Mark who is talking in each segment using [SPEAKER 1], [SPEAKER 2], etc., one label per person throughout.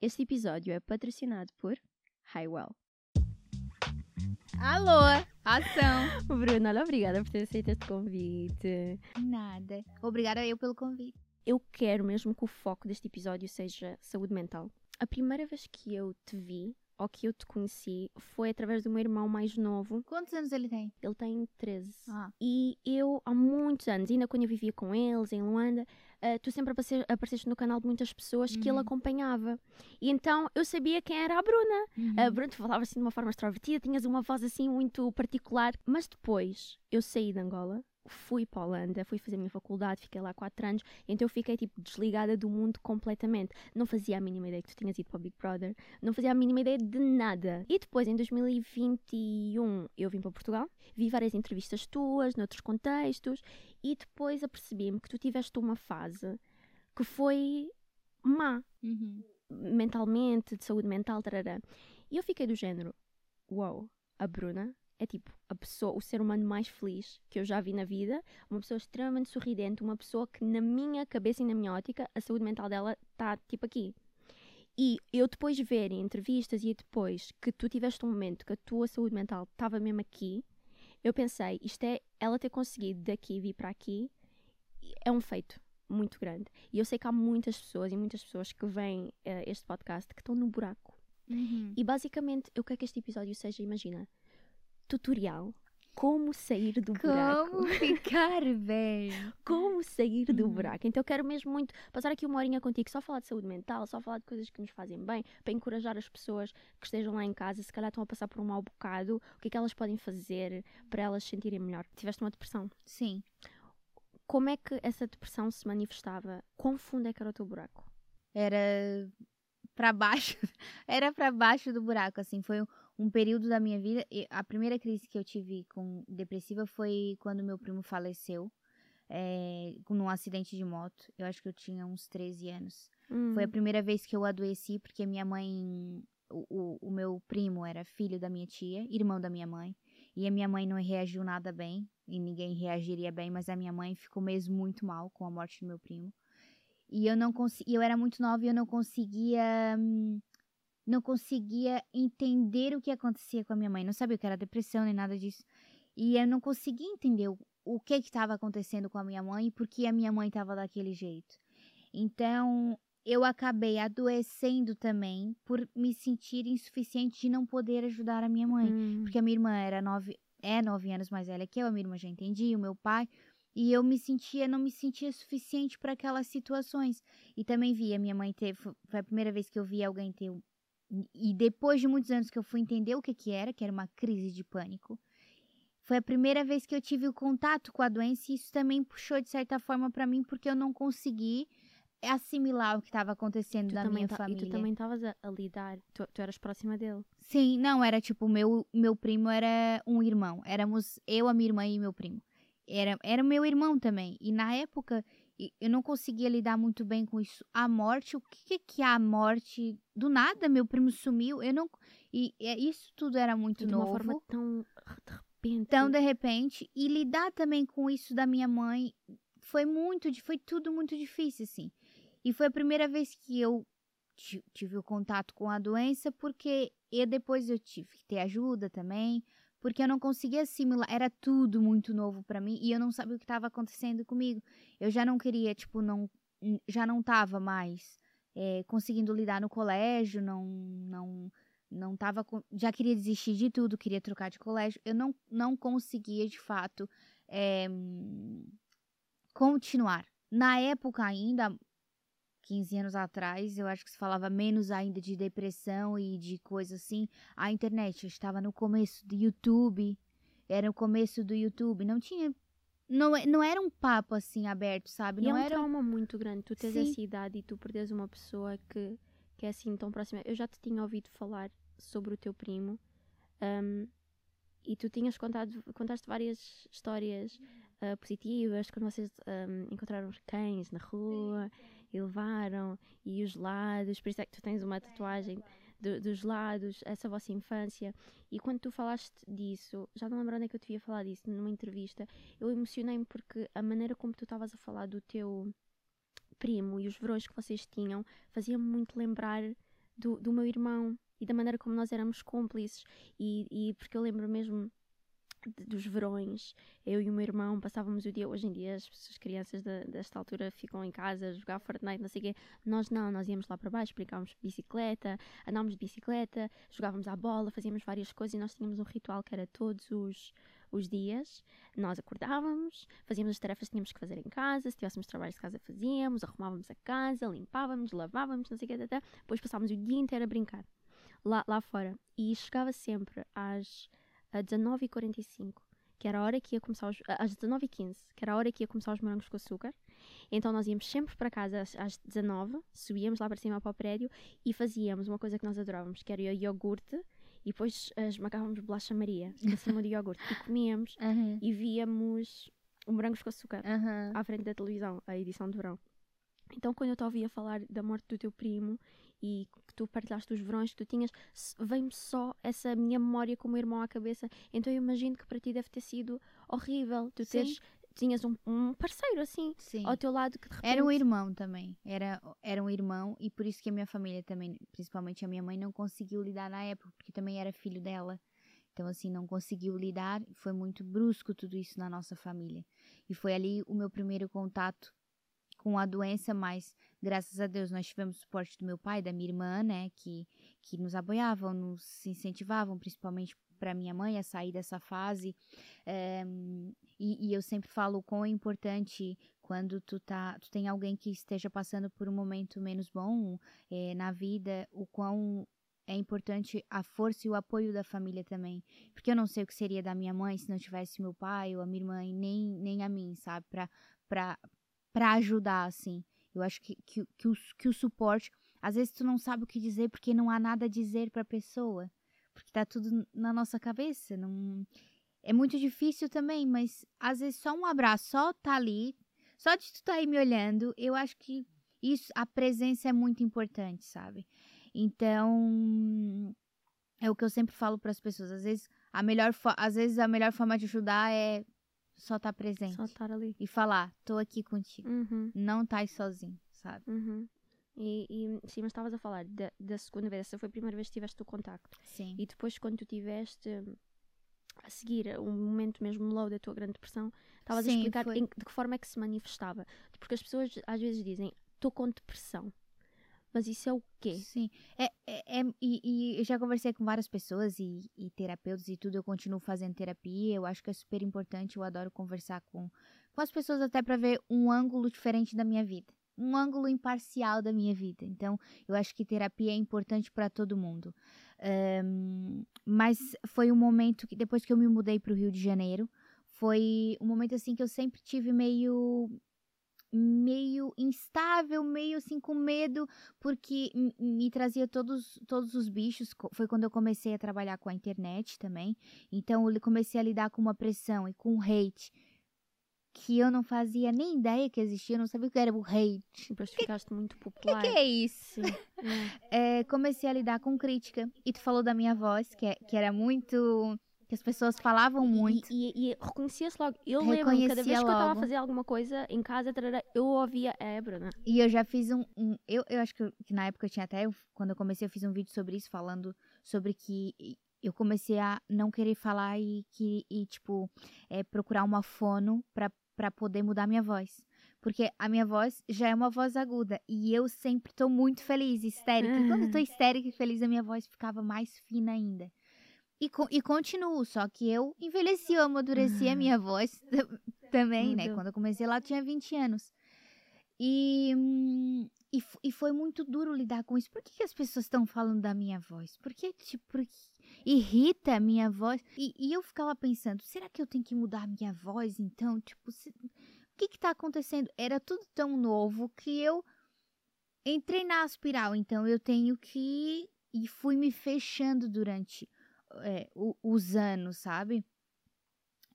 [SPEAKER 1] Este episódio é patrocinado por Highwell.
[SPEAKER 2] Alô, ação.
[SPEAKER 1] Bruna, olha, obrigada por ter aceito este convite.
[SPEAKER 2] Nada. Obrigada eu pelo convite.
[SPEAKER 1] Eu quero mesmo que o foco deste episódio seja saúde mental. A primeira vez que eu te vi, ou que eu te conheci, foi através do meu irmão mais novo.
[SPEAKER 2] Quantos anos ele tem?
[SPEAKER 1] Ele tem 13.
[SPEAKER 2] Ah.
[SPEAKER 1] E eu, há muitos anos, ainda quando eu vivia com eles em Luanda, uh, tu sempre apareceste, apareceste no canal de muitas pessoas que ele
[SPEAKER 2] Uhum.
[SPEAKER 1] acompanhava. E então eu sabia quem era a Bruna.
[SPEAKER 2] Uhum.
[SPEAKER 1] A Bruna, tu falava assim de uma forma extrovertida, tinhas uma voz assim muito particular. Mas depois eu saí de Angola, fui para a Holanda, fui fazer a minha faculdade, fiquei lá quatro anos, então eu fiquei tipo desligada do mundo completamente. Não fazia a mínima ideia que tu tinhas ido para o Big Brother, não fazia a mínima ideia de nada. E depois, em 2021, eu vim para Portugal, vi várias entrevistas tuas, noutros contextos, e depois apercebi-me que tu tiveste uma fase que foi má
[SPEAKER 2] Uhum.
[SPEAKER 1] mentalmente, de saúde mental, tarará. E eu fiquei do género, uau, a Bruna é tipo a pessoa, o ser humano mais feliz que eu já vi na vida, uma pessoa extremamente sorridente, uma pessoa que na minha cabeça e na minha ótica, a saúde mental dela está tipo aqui. E eu depois de ver em entrevistas e depois que tu tiveste um momento que a tua saúde mental estava mesmo aqui, eu pensei, isto é ela ter conseguido daqui vir para aqui, é um feito muito grande. E eu sei que há muitas pessoas e muitas pessoas que veem eh, este podcast que estão no buraco.
[SPEAKER 2] Uhum.
[SPEAKER 1] E basicamente, eu quero que este episódio seja, imagina, tutorial. Como sair do buraco.
[SPEAKER 2] Como ficar bem?
[SPEAKER 1] Como sair do
[SPEAKER 2] Uhum.
[SPEAKER 1] buraco. Então eu quero mesmo muito passar aqui uma horinha contigo, só falar de saúde mental, só falar de coisas que nos fazem bem, para encorajar as pessoas que estejam lá em casa, se calhar estão a passar por um mau bocado, o que é que elas podem fazer para elas se sentirem melhor. Tiveste uma depressão.
[SPEAKER 2] Sim.
[SPEAKER 1] Como é que essa depressão se manifestava? Quão fundo é que era o teu buraco?
[SPEAKER 2] Era pra baixo. Era pra baixo do buraco, assim. Foi um, período da minha vida. A primeira crise que eu tive com depressiva foi quando meu primo faleceu. É, num acidente de moto. Eu acho que eu tinha uns 13 anos. Foi a
[SPEAKER 1] Hum.
[SPEAKER 2] primeira vez que eu adoeci, porque minha mãe. O, o, o meu primo era filho da minha tia, irmão da minha mãe. E a minha mãe não reagiu nada bem. E ninguém reagiria bem, mas a minha mãe ficou mesmo muito mal com a morte do meu primo. E eu não consegui. Eu era muito nova e eu não conseguia. hum, Não conseguia entender o que acontecia com a minha mãe. Não sabia o que era depressão nem nada disso. E eu não conseguia entender o, o que estava acontecendo com a minha mãe e por que a minha mãe estava daquele jeito. Então, eu acabei adoecendo também por me sentir insuficiente de não poder ajudar a minha mãe.
[SPEAKER 1] Hum.
[SPEAKER 2] Porque a minha irmã era nove, é nove anos mais velha que eu, a minha irmã já entendia, o meu pai. E eu me sentia, não me sentia suficiente para aquelas situações. E também vi, a minha mãe teve, foi a primeira vez que eu vi alguém ter. E depois de muitos anos que eu fui entender o que que era, que era uma crise de pânico. Foi a primeira vez que eu tive o contato com a doença e isso também puxou de certa forma para mim porque eu não consegui assimilar o que estava acontecendo
[SPEAKER 1] Tu
[SPEAKER 2] na minha
[SPEAKER 1] ta-
[SPEAKER 2] família.
[SPEAKER 1] E tu também estavas a, a lidar, tu, tu eras próxima dele.
[SPEAKER 2] Sim, não, era tipo, meu, meu primo era um irmão. Éramos eu, a minha irmã e meu primo. Era, era meu irmão também. E na época, eu não conseguia lidar muito bem com isso. A morte, o que, que que é a morte? Do nada, meu primo sumiu. Eu não. E, e isso tudo era muito
[SPEAKER 1] de
[SPEAKER 2] novo.
[SPEAKER 1] uma forma tão de repente.
[SPEAKER 2] Então, de repente, e lidar também com isso da minha mãe foi muito, foi tudo muito difícil, assim. E foi a primeira vez que eu ti- tive o contato com a doença, porque eu depois eu tive que ter ajuda também, porque eu não conseguia assimilar, era tudo muito novo pra mim e eu não sabia o que estava acontecendo comigo. Eu já não queria, tipo, não, já não tava mais eh, conseguindo lidar no colégio, não, não, não tava, já queria desistir de tudo, queria trocar de colégio. Eu não, não conseguia, de fato, eh, continuar. Na época ainda, 15 anos atrás, eu acho que se falava menos ainda de depressão e de coisa assim. A internet estava no começo do YouTube, era o começo do YouTube, não tinha não, é- não era um papo assim aberto, sabe?
[SPEAKER 1] E é
[SPEAKER 2] Não
[SPEAKER 1] um
[SPEAKER 2] era
[SPEAKER 1] trauma muito grande. Tu tens
[SPEAKER 2] Sim.
[SPEAKER 1] essa idade e tu perdes uma pessoa que, que é assim tão próxima. Eu já te tinha ouvido falar sobre o teu primo um, e tu tinhas contado, contaste várias histórias uh, positivas quando vocês um, encontraram os cães na rua e levaram e os lados. Por isso é que tu tens uma tatuagem do- dos lados, essa vossa infância. E quando tu falaste disso, já não lembro onde é que eu te ia falar disso, numa entrevista, eu emocionei-me porque a maneira como tu estavas a falar do teu primo e os verões que vocês tinham fazia-me muito lembrar do, do meu irmão e da maneira como nós éramos cúmplices. E, e porque eu lembro mesmo dos verões, eu e o meu irmão passávamos o dia. Hoje em dia, as, as crianças de, desta altura ficam em casa a jogar Fortnite, não sei o quê. Nós não, nós íamos lá para baixo, brincávamos de bicicleta, andávamos de bicicleta, jogávamos à bola, fazíamos várias coisas e nós tínhamos um ritual que era todos os, os dias. Nós acordávamos, fazíamos as tarefas que tínhamos que fazer em casa, se tivéssemos trabalhos de casa, fazíamos, arrumávamos a casa, limpávamos, lavávamos, não sei o quê, depois passávamos o dia inteiro a brincar lá, lá fora. E chegava sempre às a 19h45, que era a hora que ia começar os, às 19h15, que era a hora que ia começar os morangos com açúcar. Então nós íamos sempre para casa às, às 19 subíamos lá para cima para o prédio e fazíamos uma coisa que nós adorávamos, que era o iogurte, e depois uh, esmagávamos bolacha Maria em cima do iogurte e comíamos
[SPEAKER 2] Uhum.
[SPEAKER 1] e víamos o morangos com açúcar
[SPEAKER 2] Uhum.
[SPEAKER 1] à frente da televisão, a edição de verão. Então, quando eu te ouvia falar da morte do teu primo e que tu partilhaste os verões que tu tinhas, veio-me só essa minha memória como irmão à cabeça. Então, eu imagino que para ti deve ter sido horrível. Tu
[SPEAKER 2] Sim.
[SPEAKER 1] teres, tinhas um, um parceiro assim
[SPEAKER 2] Sim.
[SPEAKER 1] ao teu lado que de repente.
[SPEAKER 2] Era um irmão também. Era, era um irmão e por isso que a minha família também, principalmente a minha mãe, não conseguiu lidar na época, porque também era filho dela. Então, assim, não conseguiu lidar. Foi muito brusco tudo isso na nossa família. E foi ali o meu primeiro contato com a doença, mas graças a Deus nós tivemos suporte do meu pai, da minha irmã, né, que, que nos apoiavam, nos incentivavam, principalmente para minha mãe a sair dessa fase. Eh, e, e eu sempre falo o quão é importante quando tu tá, tu tem alguém que esteja passando por um momento menos bom eh, na vida, o quão é importante a força e o apoio da família também. Porque eu não sei o que seria da minha mãe se não tivesse meu pai ou a minha irmã, nem, nem a mim, sabe? Pra ajudar, assim. Eu acho que, que, que, o, que o suporte. Às vezes tu não sabe o que dizer porque não há nada a dizer pra pessoa. Porque tá tudo na nossa cabeça. Não... É muito difícil também, mas às vezes só um abraço, só tá ali, só de tu tá aí me olhando, eu acho que isso, a presença é muito importante, sabe? Então, é o que eu sempre falo para as pessoas. Às vezes, a melhor, às vezes a melhor forma de ajudar é só estar presente
[SPEAKER 1] Só estar ali.
[SPEAKER 2] e falar, tô aqui contigo.
[SPEAKER 1] Uhum,
[SPEAKER 2] Não tá aí sozinho, sabe?
[SPEAKER 1] uhum. E, e sim, mas estavas a falar da, da segunda vez, essa foi a primeira vez que tiveste o contacto.
[SPEAKER 2] Sim.
[SPEAKER 1] E depois, quando tu tiveste hum, a seguir um momento mesmo low da tua grande depressão, estavas a explicar em- de que forma é que se manifestava. Porque as pessoas às vezes dizem, estou com depressão. Mas isso é o quê?
[SPEAKER 2] Sim, é, é, é- e, e eu já conversei com várias pessoas e, e terapeutas e tudo, eu continuo fazendo terapia, eu acho que é super importante, eu adoro conversar com, com as pessoas até para ver um ângulo diferente da minha vida, um ângulo imparcial da minha vida, então eu acho que terapia é importante para todo mundo. Ahn, mas foi um momento que depois que eu me mudei para o Rio de Janeiro, foi um momento assim que eu sempre tive meio meio instável, meio assim com medo, porque me trazia todos, todos os bichos. Foi quando eu comecei a trabalhar com a internet também. Então eu comecei a lidar com uma pressão e com hate que eu não fazia nem ideia que existia, eu não sabia o que era o hate.
[SPEAKER 1] Depois tu ficaste muito
[SPEAKER 2] O que,
[SPEAKER 1] popular.
[SPEAKER 2] que é isso?
[SPEAKER 1] É.
[SPEAKER 2] É, comecei a lidar com crítica. E tu falou da minha voz, que, é- que era muito. Que as pessoas falavam muito.
[SPEAKER 1] E, e, e reconhecia-se logo. Eu lembro cada vez que eu estava a fazer alguma coisa em casa, eu ouvia a Bruna.
[SPEAKER 2] E eu já fiz um. um- eu, eu acho que, que na época eu tinha até. Quando eu comecei, eu fiz um vídeo sobre isso, falando sobre que eu comecei a não querer falar e, que, e tipo, é, procurar uma fono pra, pra poder mudar minha voz. Porque a minha voz já é uma voz aguda. E eu sempre tô muito feliz, histérica. E quando eu tô histérica e feliz, a minha voz ficava mais fina ainda. E, co- e continuo, só que eu envelheci, eu amadureci a minha voz também, né? Quando eu comecei lá, eu tinha 20 anos. E, e, e foi muito duro lidar com isso. Por que, que as pessoas estão falando da minha voz? Por que, tipo, por que- irrita a minha voz? E, e eu ficava pensando, será que eu tenho que mudar a minha voz, então? Tipo, se- o que que tá acontecendo? Era tudo tão novo que eu entrei na espiral. Então, eu tenho que... E fui me fechando durante é, os anos, sabe?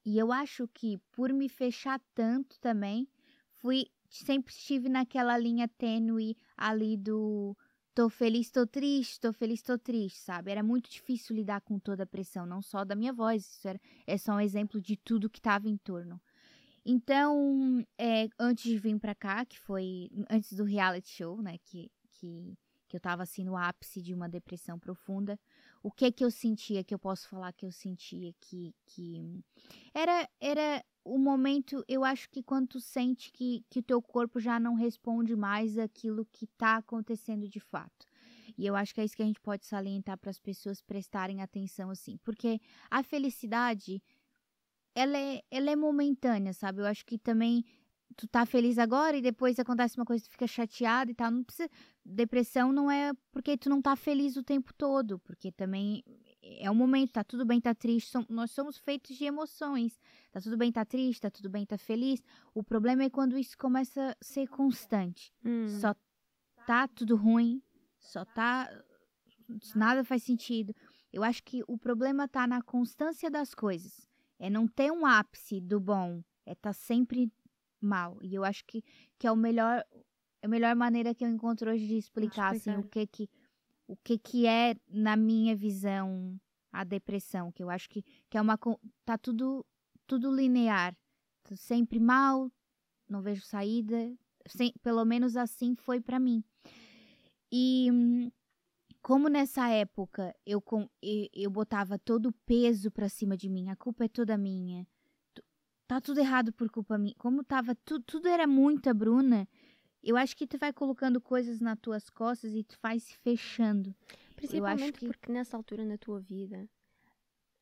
[SPEAKER 2] E eu acho que por me fechar tanto também, fui sempre estive naquela linha tênue ali do tô feliz, tô triste, tô feliz, tô triste, sabe? Era muito difícil lidar com toda a pressão, não só da minha voz, isso era, é só um exemplo de tudo que estava em torno. Então, é, antes de vir pra cá, que foi antes do reality show, né, que, que, que eu tava assim no ápice de uma depressão profunda. O que que eu sentia, que eu posso falar que eu sentia que que era era o momento, eu acho que quando tu sente que que o teu corpo já não responde mais aquilo que tá acontecendo de fato. E eu acho que é isso que a gente pode salientar para as pessoas prestarem atenção assim, porque a felicidade ela é, ela é momentânea, sabe? Eu acho que também tu tá feliz agora e depois acontece uma coisa, tu fica chateado e tal. Não precisa. Depressão não é porque tu não tá feliz o tempo todo, porque também é um momento, tá tudo bem, tá triste. Som, nós somos feitos de emoções. Tá tudo bem, tá triste, tá tudo bem, tá feliz. O problema é quando isso começa a ser constante.
[SPEAKER 1] Hum.
[SPEAKER 2] Só tá tudo ruim, só tá. Nada faz sentido. Eu acho que o problema tá na constância das coisas. É não ter um ápice do bom. É tá sempre mal. E eu acho que, que é o melhor a melhor maneira que eu encontro hoje de explicar, assim, o que que o que que é na minha visão a depressão, que eu acho que, que é uma tá tudo tudo linear, tô sempre mal, não vejo saída, sem, pelo menos assim foi para mim. E como nessa época eu, eu, eu botava todo o peso para cima de mim, a culpa é toda minha, tá tudo errado por culpa minha. Como tava tudo, tudo era muita Bruna. Eu acho que tu vai colocando coisas nas tuas costas e tu vai se fechando.
[SPEAKER 1] Principalmente
[SPEAKER 2] que...
[SPEAKER 1] porque nessa altura na tua vida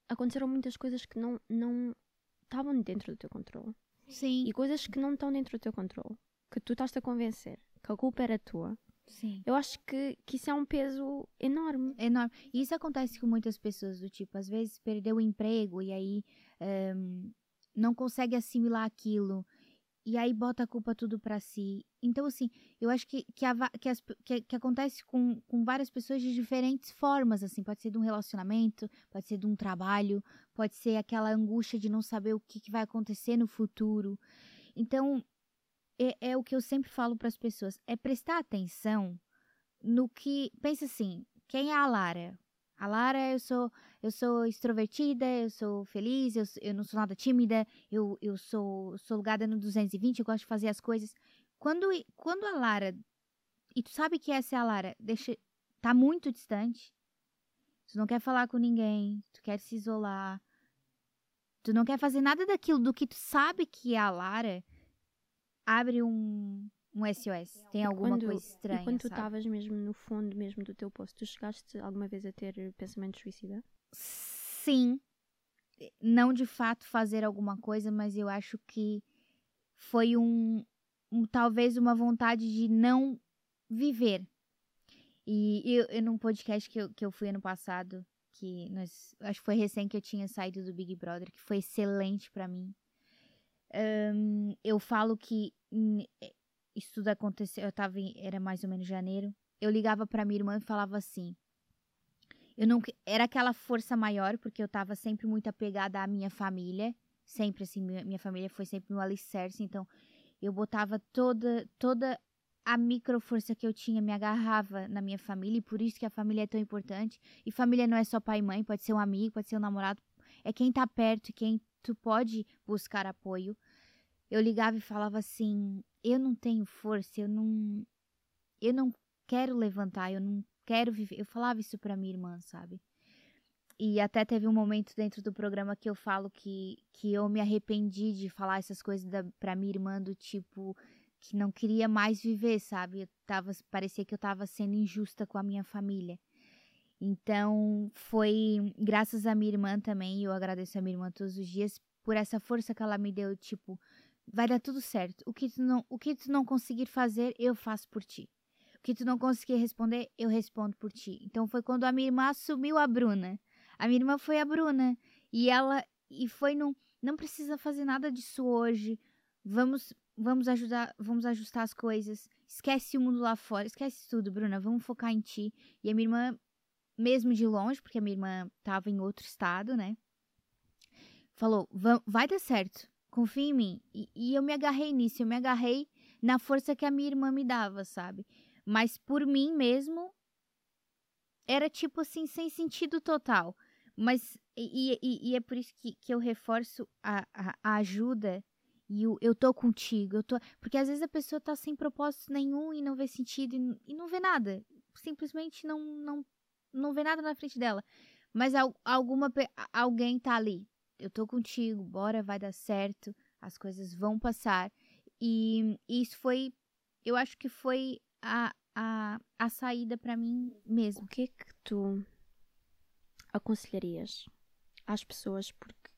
[SPEAKER 1] aconteceram muitas coisas que não não estavam dentro do teu controle.
[SPEAKER 2] Sim.
[SPEAKER 1] E coisas que não estão dentro do teu controle, que tu estás a convencer que a culpa era tua.
[SPEAKER 2] Sim.
[SPEAKER 1] Eu acho que, que isso é um peso enorme.
[SPEAKER 2] Enorme. E isso acontece com muitas pessoas do tipo, às vezes perdeu o emprego e aí um, não consegue assimilar aquilo e aí bota a culpa tudo para si. Então, assim, eu acho que, que, a, que, as, que, que, acontece com, com várias pessoas de diferentes formas, assim. Pode ser de um relacionamento, pode ser de um trabalho, pode ser aquela angústia de não saber o que, que vai acontecer no futuro. Então, é, é o que eu sempre falo para as pessoas, é prestar atenção no que... Pensa assim, quem é a Lara? A Lara, eu sou, eu sou extrovertida, eu sou feliz, eu, eu não sou nada tímida, eu, eu sou, sou ligada no 220, eu gosto de fazer as coisas. Quando, quando a Lara, e tu sabe que essa é a Lara, deixa, tá muito distante, tu não quer falar com ninguém, tu quer se isolar, tu não quer fazer nada daquilo do que tu sabe que é a Lara, abre um, um SOS. Tem alguma
[SPEAKER 1] quando,
[SPEAKER 2] coisa estranha.
[SPEAKER 1] E quando tu estavas mesmo no fundo mesmo do teu poço, tu chegaste alguma vez a ter pensamento suicida?
[SPEAKER 2] Sim. Não de fato fazer alguma coisa, mas eu acho que foi um, um talvez uma vontade de não viver. E eu, eu num podcast que eu, que eu fui ano passado, que nós, acho que foi recém que eu tinha saído do Big Brother, que foi excelente para mim. Um, eu falo que isso tudo aconteceu, eu tava em, era mais ou menos janeiro. Eu ligava para minha irmã e falava assim: eu não era aquela força maior porque eu tava sempre muito apegada à minha família, sempre assim, minha, minha família foi sempre no alicerce, então eu botava toda toda a micro força que eu tinha me agarrava na minha família e por isso que a família é tão importante. E família não é só pai e mãe, pode ser um amigo, pode ser um namorado, é quem tá perto, quem tu pode buscar apoio. Eu ligava e falava assim: eu não tenho força, eu não eu não quero levantar, eu não quero viver. Eu falava isso para minha irmã, sabe? E até teve um momento dentro do programa que eu falo que, que eu me arrependi de falar essas coisas da, pra minha irmã do tipo que não queria mais viver, sabe? Eu tava, parecia que eu tava sendo injusta com a minha família. Então, foi graças a minha irmã também, eu agradeço a minha irmã todos os dias por essa força que ela me deu, tipo, vai dar tudo certo. O que tu não, o que tu não conseguir fazer, eu faço por ti. O que tu não conseguir responder, eu respondo por ti. Então foi quando a minha irmã assumiu a Bruna. A minha irmã foi a Bruna e ela e foi no não precisa fazer nada disso hoje. Vamos vamos ajudar, vamos ajustar as coisas. Esquece o mundo lá fora, esquece tudo, Bruna. Vamos focar em ti. E a minha irmã mesmo de longe, porque a minha irmã estava em outro estado, né? Falou: vai dar certo confia em mim. E, e, eu me agarrei nisso, eu me agarrei na força que a minha irmã me dava, sabe? Mas por mim mesmo, era tipo assim, sem sentido total. Mas, e, e, e é por isso que, que eu reforço a, a, a ajuda e o eu tô contigo, eu tô. Porque às vezes a pessoa tá sem propósito nenhum e não vê sentido e, e não vê nada. simplesmente não, não, não vê nada na frente dela. Mas al, alguma, alguém tá ali. Eu tô contigo, bora, vai dar certo, as coisas vão passar. E isso foi, eu acho que foi a, a, a saída para mim mesmo.
[SPEAKER 1] O que é que tu aconselharias às pessoas? Porque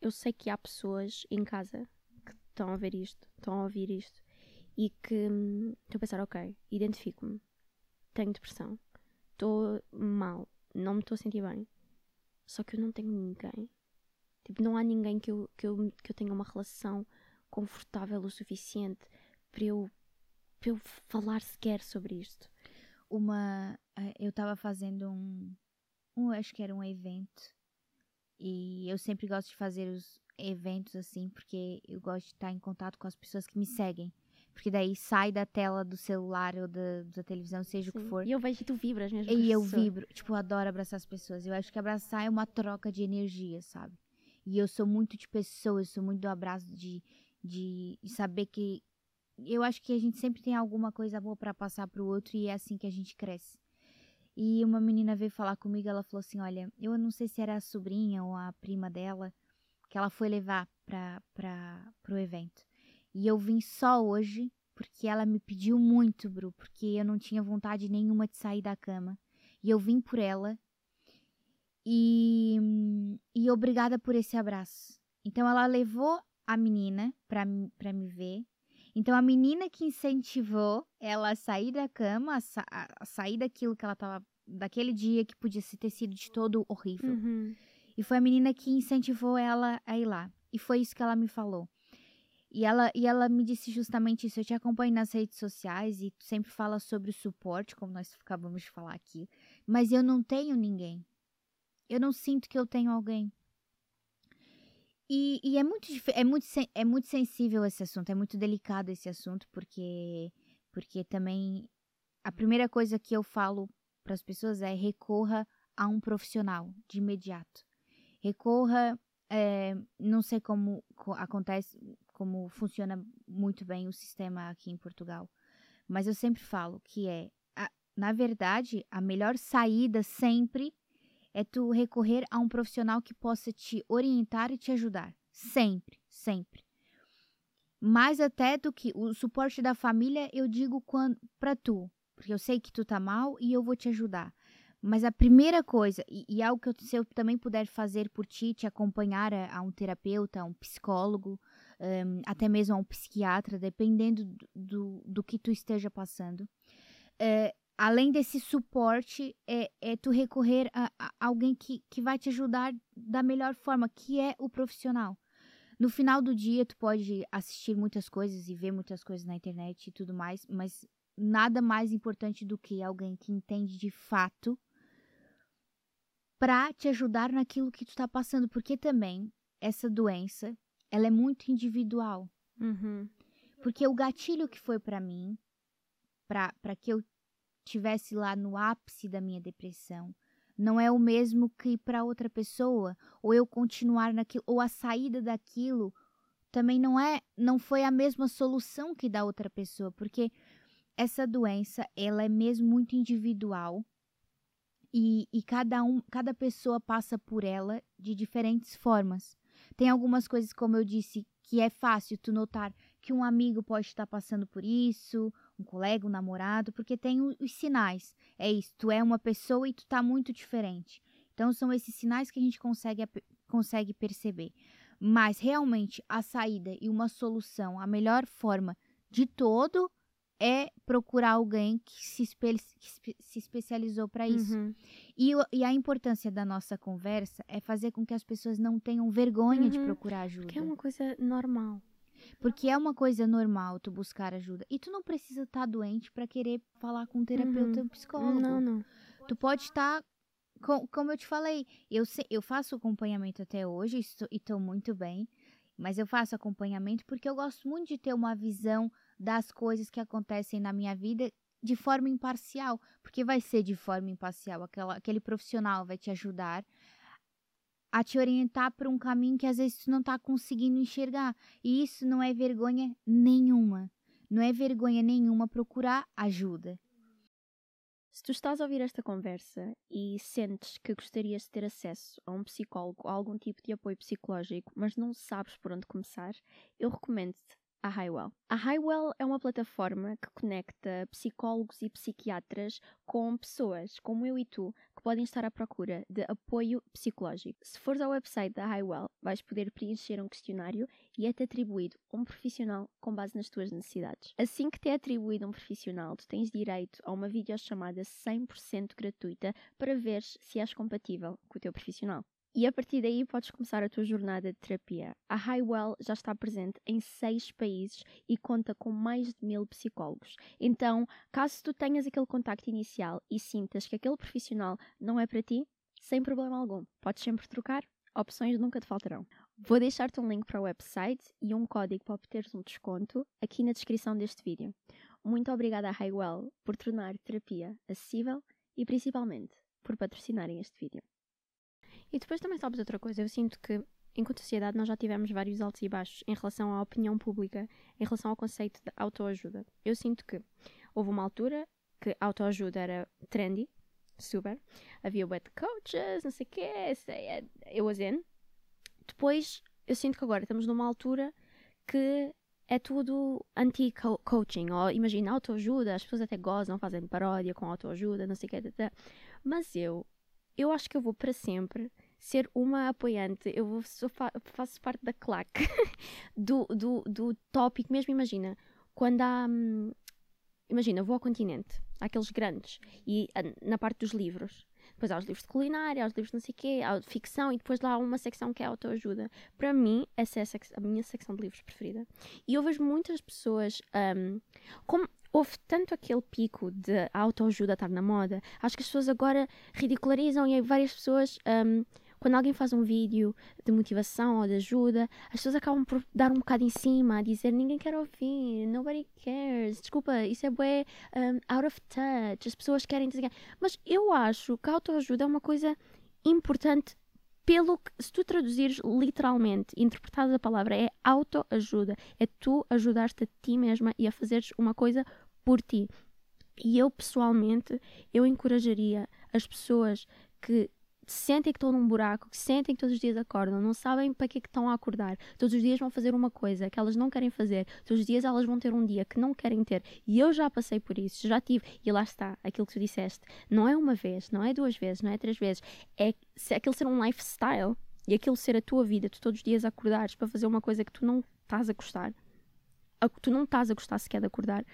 [SPEAKER 1] eu sei que há pessoas em casa que estão a ver isto, estão a ouvir isto e que estão a pensar, ok, identifico-me, tenho depressão, estou mal, não me estou a sentir bem, só que eu não tenho ninguém. Tipo, não há ninguém que eu, que eu, que eu tenha uma relação confortável o suficiente para eu, para eu falar sequer sobre isto.
[SPEAKER 2] Uma. Eh, eu estava fazendo um, um. Acho que era um evento. E eu sempre gosto de fazer os eventos assim, porque eu gosto de estar em contato com as pessoas que me seguem. Porque daí sai da tela do celular ou da, da televisão, seja Sim. o que for.
[SPEAKER 1] E eu vejo que tu vibras mesmo.
[SPEAKER 2] E eu vibro. Tipo, eu adoro abraçar as pessoas. Eu acho que abraçar é uma troca de energia, sabe? E eu sou muito de pessoas, eu sou muito do abraço de, de, de saber que. Eu acho que a gente sempre tem alguma coisa boa para passar pro outro e é assim que a gente cresce. E uma menina veio falar comigo, ela falou assim: Olha, eu não sei se era a sobrinha ou a prima dela que ela foi levar para pro evento. E eu vim só hoje porque ela me pediu muito, Bru, porque eu não tinha vontade nenhuma de sair da cama. E eu vim por ela. E, e obrigada por esse abraço. Então ela levou a menina para me ver. Então a menina que incentivou ela a sair da cama, a, sa a sair daquilo que ela tava. daquele dia que podia ter sido de todo horrível.
[SPEAKER 1] Uhum.
[SPEAKER 2] E foi a menina que incentivou ela a ir lá. E foi isso que ela me falou. E ela, e ela me disse justamente isso. Eu te acompanho nas redes sociais e tu sempre fala sobre o suporte, como nós acabamos de falar aqui. Mas eu não tenho ninguém. Eu não sinto que eu tenho alguém. E, e é, muito, é, muito, é muito sensível esse assunto, é muito delicado esse assunto, porque, porque também a primeira coisa que eu falo para as pessoas é recorra a um profissional de imediato. Recorra, é, não sei como acontece, como funciona muito bem o sistema aqui em Portugal. Mas eu sempre falo que é, a, na verdade, a melhor saída sempre é tu recorrer a um profissional que possa te orientar e te ajudar. Sempre, sempre. Mais até do que o suporte da família, eu digo para tu, porque eu sei que tu tá mal e eu vou te ajudar. Mas a primeira coisa, e, e algo que eu, se eu também puder fazer por ti, te acompanhar a, a um terapeuta, a um psicólogo, um, até mesmo a um psiquiatra, dependendo do, do, do que tu esteja passando. É, além desse suporte, é, é tu recorrer a, a, alguém que, que vai te ajudar da melhor forma, que é o profissional. No final do dia, tu pode assistir muitas coisas e ver muitas coisas na internet e tudo mais, mas nada mais importante do que alguém que entende de fato para te ajudar naquilo que tu tá passando, porque também essa doença ela é muito individual.
[SPEAKER 1] Uhum.
[SPEAKER 2] Porque o gatilho que foi para mim, para que eu tivesse lá no ápice da minha depressão, não é o mesmo que para outra pessoa, ou eu continuar naquilo, ou a saída daquilo também não é, não foi a mesma solução que da outra pessoa, porque essa doença, ela é mesmo muito individual. E, e cada um, cada pessoa passa por ela de diferentes formas. Tem algumas coisas, como eu disse, que é fácil tu notar que um amigo pode estar passando por isso, um colega, um namorado, porque tem os sinais. É isso, tu é uma pessoa e tu tá muito diferente. Então são esses sinais que a gente consegue, consegue perceber. Mas realmente a saída e uma solução, a melhor forma de todo é procurar alguém que se, espe que se especializou para isso.
[SPEAKER 1] Uhum.
[SPEAKER 2] E, e, a importância da nossa conversa é fazer com que as pessoas não tenham vergonha uhum. de procurar ajuda.
[SPEAKER 1] Porque é uma coisa normal.
[SPEAKER 2] Porque é uma coisa normal tu buscar ajuda. E tu não precisa estar tá doente para querer falar com um terapeuta uhum. um psicólogo.
[SPEAKER 1] Não, não.
[SPEAKER 2] Tu pode estar. Com, como eu te falei, eu, eu faço acompanhamento até hoje estou, e estou muito bem. Mas eu faço acompanhamento porque eu gosto muito de ter uma visão das coisas que acontecem na minha vida de forma imparcial, porque vai ser de forma imparcial. Aquela, aquele profissional vai te ajudar a te orientar para um caminho que às vezes tu não está conseguindo enxergar. E isso não é vergonha nenhuma. Não é vergonha nenhuma procurar ajuda.
[SPEAKER 1] Se tu estás a ouvir esta conversa e sentes que gostarias de ter acesso a um psicólogo ou algum tipo de apoio psicológico, mas não sabes por onde começar, eu recomendo-te a Highwell. A Highwell é uma plataforma que conecta psicólogos e psiquiatras com pessoas como eu e tu que podem estar à procura de apoio psicológico. Se fores ao website da Highwell, vais poder preencher um questionário e é-te atribuído um profissional com base nas tuas necessidades. Assim que te é atribuído um profissional, tu tens direito a uma videochamada 100% gratuita para ver se és compatível com o teu profissional. E a partir daí podes começar a tua jornada de terapia. A Highwell já está presente em seis países e conta com mais de mil psicólogos. Então, caso tu tenhas aquele contacto inicial e sintas que aquele profissional não é para ti, sem problema algum, podes sempre trocar, opções nunca te faltarão. Vou deixar-te um link para o website e um código para obteres um desconto aqui na descrição deste vídeo. Muito obrigada à Highwell por tornar terapia acessível e principalmente por patrocinarem este vídeo. E depois também sabes outra coisa, eu sinto que enquanto sociedade nós já tivemos vários altos e baixos em relação à opinião pública, em relação ao conceito de autoajuda. Eu sinto que houve uma altura que autoajuda era trendy, super, havia web coaches, não sei o quê, é, eu was in. Depois eu sinto que agora estamos numa altura que é tudo anti-coaching, ou imagina, autoajuda, as pessoas até gozam, fazem paródia com autoajuda, não sei o quê, mas eu eu acho que eu vou para sempre ser uma apoiante. Eu fa faço parte da claque do, do, do tópico. Mesmo imagina, quando há. Hum, imagina, vou ao continente, aqueles grandes, e na parte dos livros. Depois há os livros de culinária, há os livros não sei o quê, há ficção, e depois lá há uma secção que é autoajuda. Para mim, essa é a, a, minha secção de livros preferida. E eu vejo muitas pessoas. Um, como houve tanto aquele pico de autoajuda estar na moda, acho que as pessoas agora ridicularizam e várias pessoas. Um, quando alguém faz um vídeo de motivação ou de ajuda, as pessoas acabam por dar um bocado em cima, a dizer ninguém quer ouvir, nobody cares, desculpa, isso é bué um, out of touch, as pessoas querem dizer. Mas eu acho que a autoajuda é uma coisa importante pelo que, se tu traduzires literalmente, interpretada a palavra, é autoajuda. É tu ajudaste a ti mesma e a fazeres uma coisa por ti. E eu, pessoalmente, eu encorajaria as pessoas que sentem que estão num buraco, que sentem que todos os dias acordam, não sabem para que é que estão a acordar. Todos os dias vão fazer uma coisa que elas não querem fazer. Todos os dias elas vão ter um dia que não querem ter. E eu já passei por isso, já tive. E lá está, aquilo que tu disseste. Não é uma vez, não é duas vezes, não é três vezes. É aquilo ser um lifestyle e aquilo ser a tua vida. Tu todos os dias acordares para fazer uma coisa que tu não estás a gostar. A tu não estás a gostar sequer de acordar.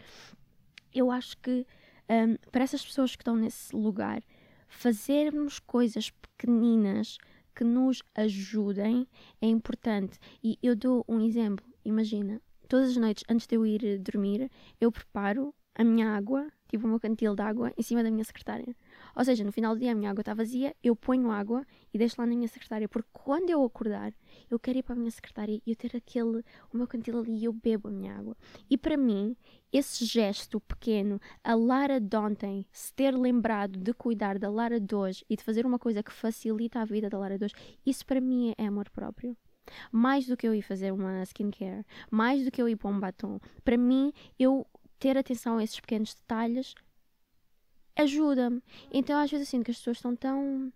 [SPEAKER 1] Eu acho que um, para essas pessoas que estão nesse lugar, fazermos coisas pequeninas que nos ajudem é importante. E eu dou um exemplo. Imagina, todas as noites antes de eu ir dormir, eu preparo a minha água, tipo o meu cantil de água, em cima da minha secretária. Ou seja, no final do dia a minha água está vazia, eu ponho água e deixo lá na minha secretária, porque quando eu acordar, eu quero ir para a minha secretária e eu ter aquele, o meu cantil ali e eu bebo a minha água. E para mim, esse gesto pequeno, a Lara de ontem se ter lembrado de cuidar da Lara de hoje e de fazer uma coisa que facilita a vida da Lara de hoje, isso para mim é amor próprio. Mais do que eu ir fazer uma skincare, mais do que eu ir para um batom. Para mim, eu ter atenção a esses pequenos detalhes ajuda-me. Então às vezes sinto que as pessoas estão tão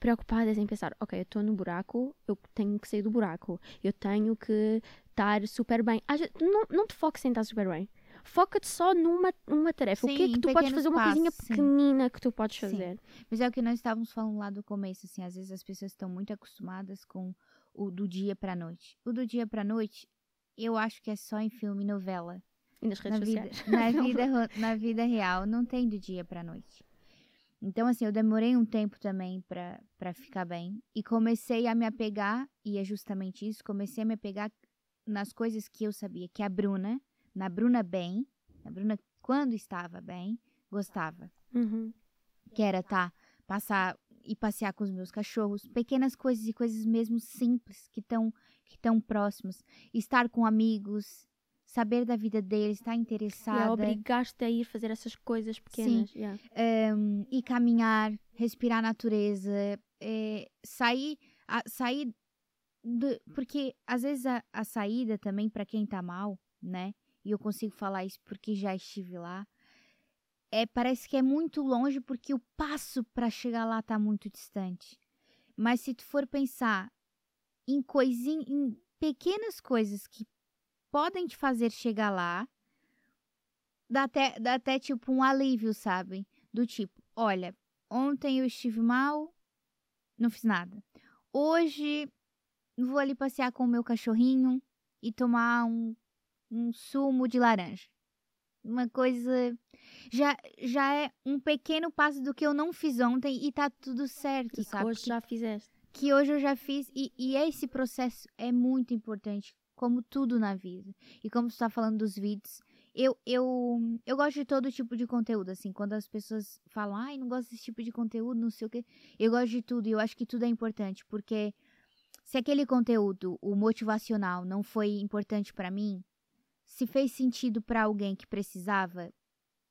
[SPEAKER 1] preocupadas em pensar, ok, eu estou no buraco, eu tenho que sair do buraco, eu tenho que estar super bem. Vezes, não, não te foques em estar super bem. Foca-te só numa uma tarefa. Sim, o que é que tu podes fazer? Uma coisinha pequenina sim. que tu podes fazer.
[SPEAKER 2] Sim. Mas é o que nós estávamos falando lá do começo, assim, às vezes as pessoas estão muito acostumadas com o do dia pra noite. O do dia pra noite, eu acho que é só em filme e novela.
[SPEAKER 1] E nas redes
[SPEAKER 2] na
[SPEAKER 1] sociais.
[SPEAKER 2] Vida, na, vida, na vida real, não tem do dia pra noite. Então, assim, eu demorei um tempo também pra, pra ficar bem. E comecei a me apegar, e é justamente isso, comecei a me apegar nas coisas que eu sabia. Que a Bruna, na Bruna bem, a Bruna quando estava bem, gostava.
[SPEAKER 1] Uhum.
[SPEAKER 2] Que era, tá, passar e passear com os meus cachorros. Pequenas coisas e coisas mesmo simples que estão que tão próximos. Estar com amigos, saber da vida deles, estar interessada. Yeah,
[SPEAKER 1] obrigaste a ir fazer essas coisas pequenas.
[SPEAKER 2] Sim. Yeah. Um, e caminhar, respirar a natureza, é, sair, a, sair de, porque às vezes a, a saída também para quem está mal, né? E eu consigo falar isso porque já estive lá. é, parece que é muito longe porque o passo para chegar lá tá muito distante. Mas se tu for pensar em coisinhas, em pequenas coisas que podem te fazer chegar lá, dá até, dá até tipo um alívio, sabe? Do tipo, olha, ontem eu estive mal, não fiz nada. Hoje vou ali passear com o meu cachorrinho e tomar um, um sumo de laranja uma coisa. Já, já é um pequeno passo do que eu não fiz ontem e tá tudo certo,
[SPEAKER 1] E que
[SPEAKER 2] sabe?
[SPEAKER 1] hoje
[SPEAKER 2] Que-
[SPEAKER 1] já fizeste.
[SPEAKER 2] que hoje eu já fiz e, e esse processo é muito importante, como tudo na vida. E como você tá falando dos vídeos, eu, eu, eu gosto de todo tipo de conteúdo, assim, quando as pessoas falam, ai, não gosto desse tipo de conteúdo, não sei o quê. Eu gosto de tudo e eu acho que tudo é importante, porque se aquele conteúdo, o motivacional, não foi importante pra mim, se fez sentido pra alguém que precisava,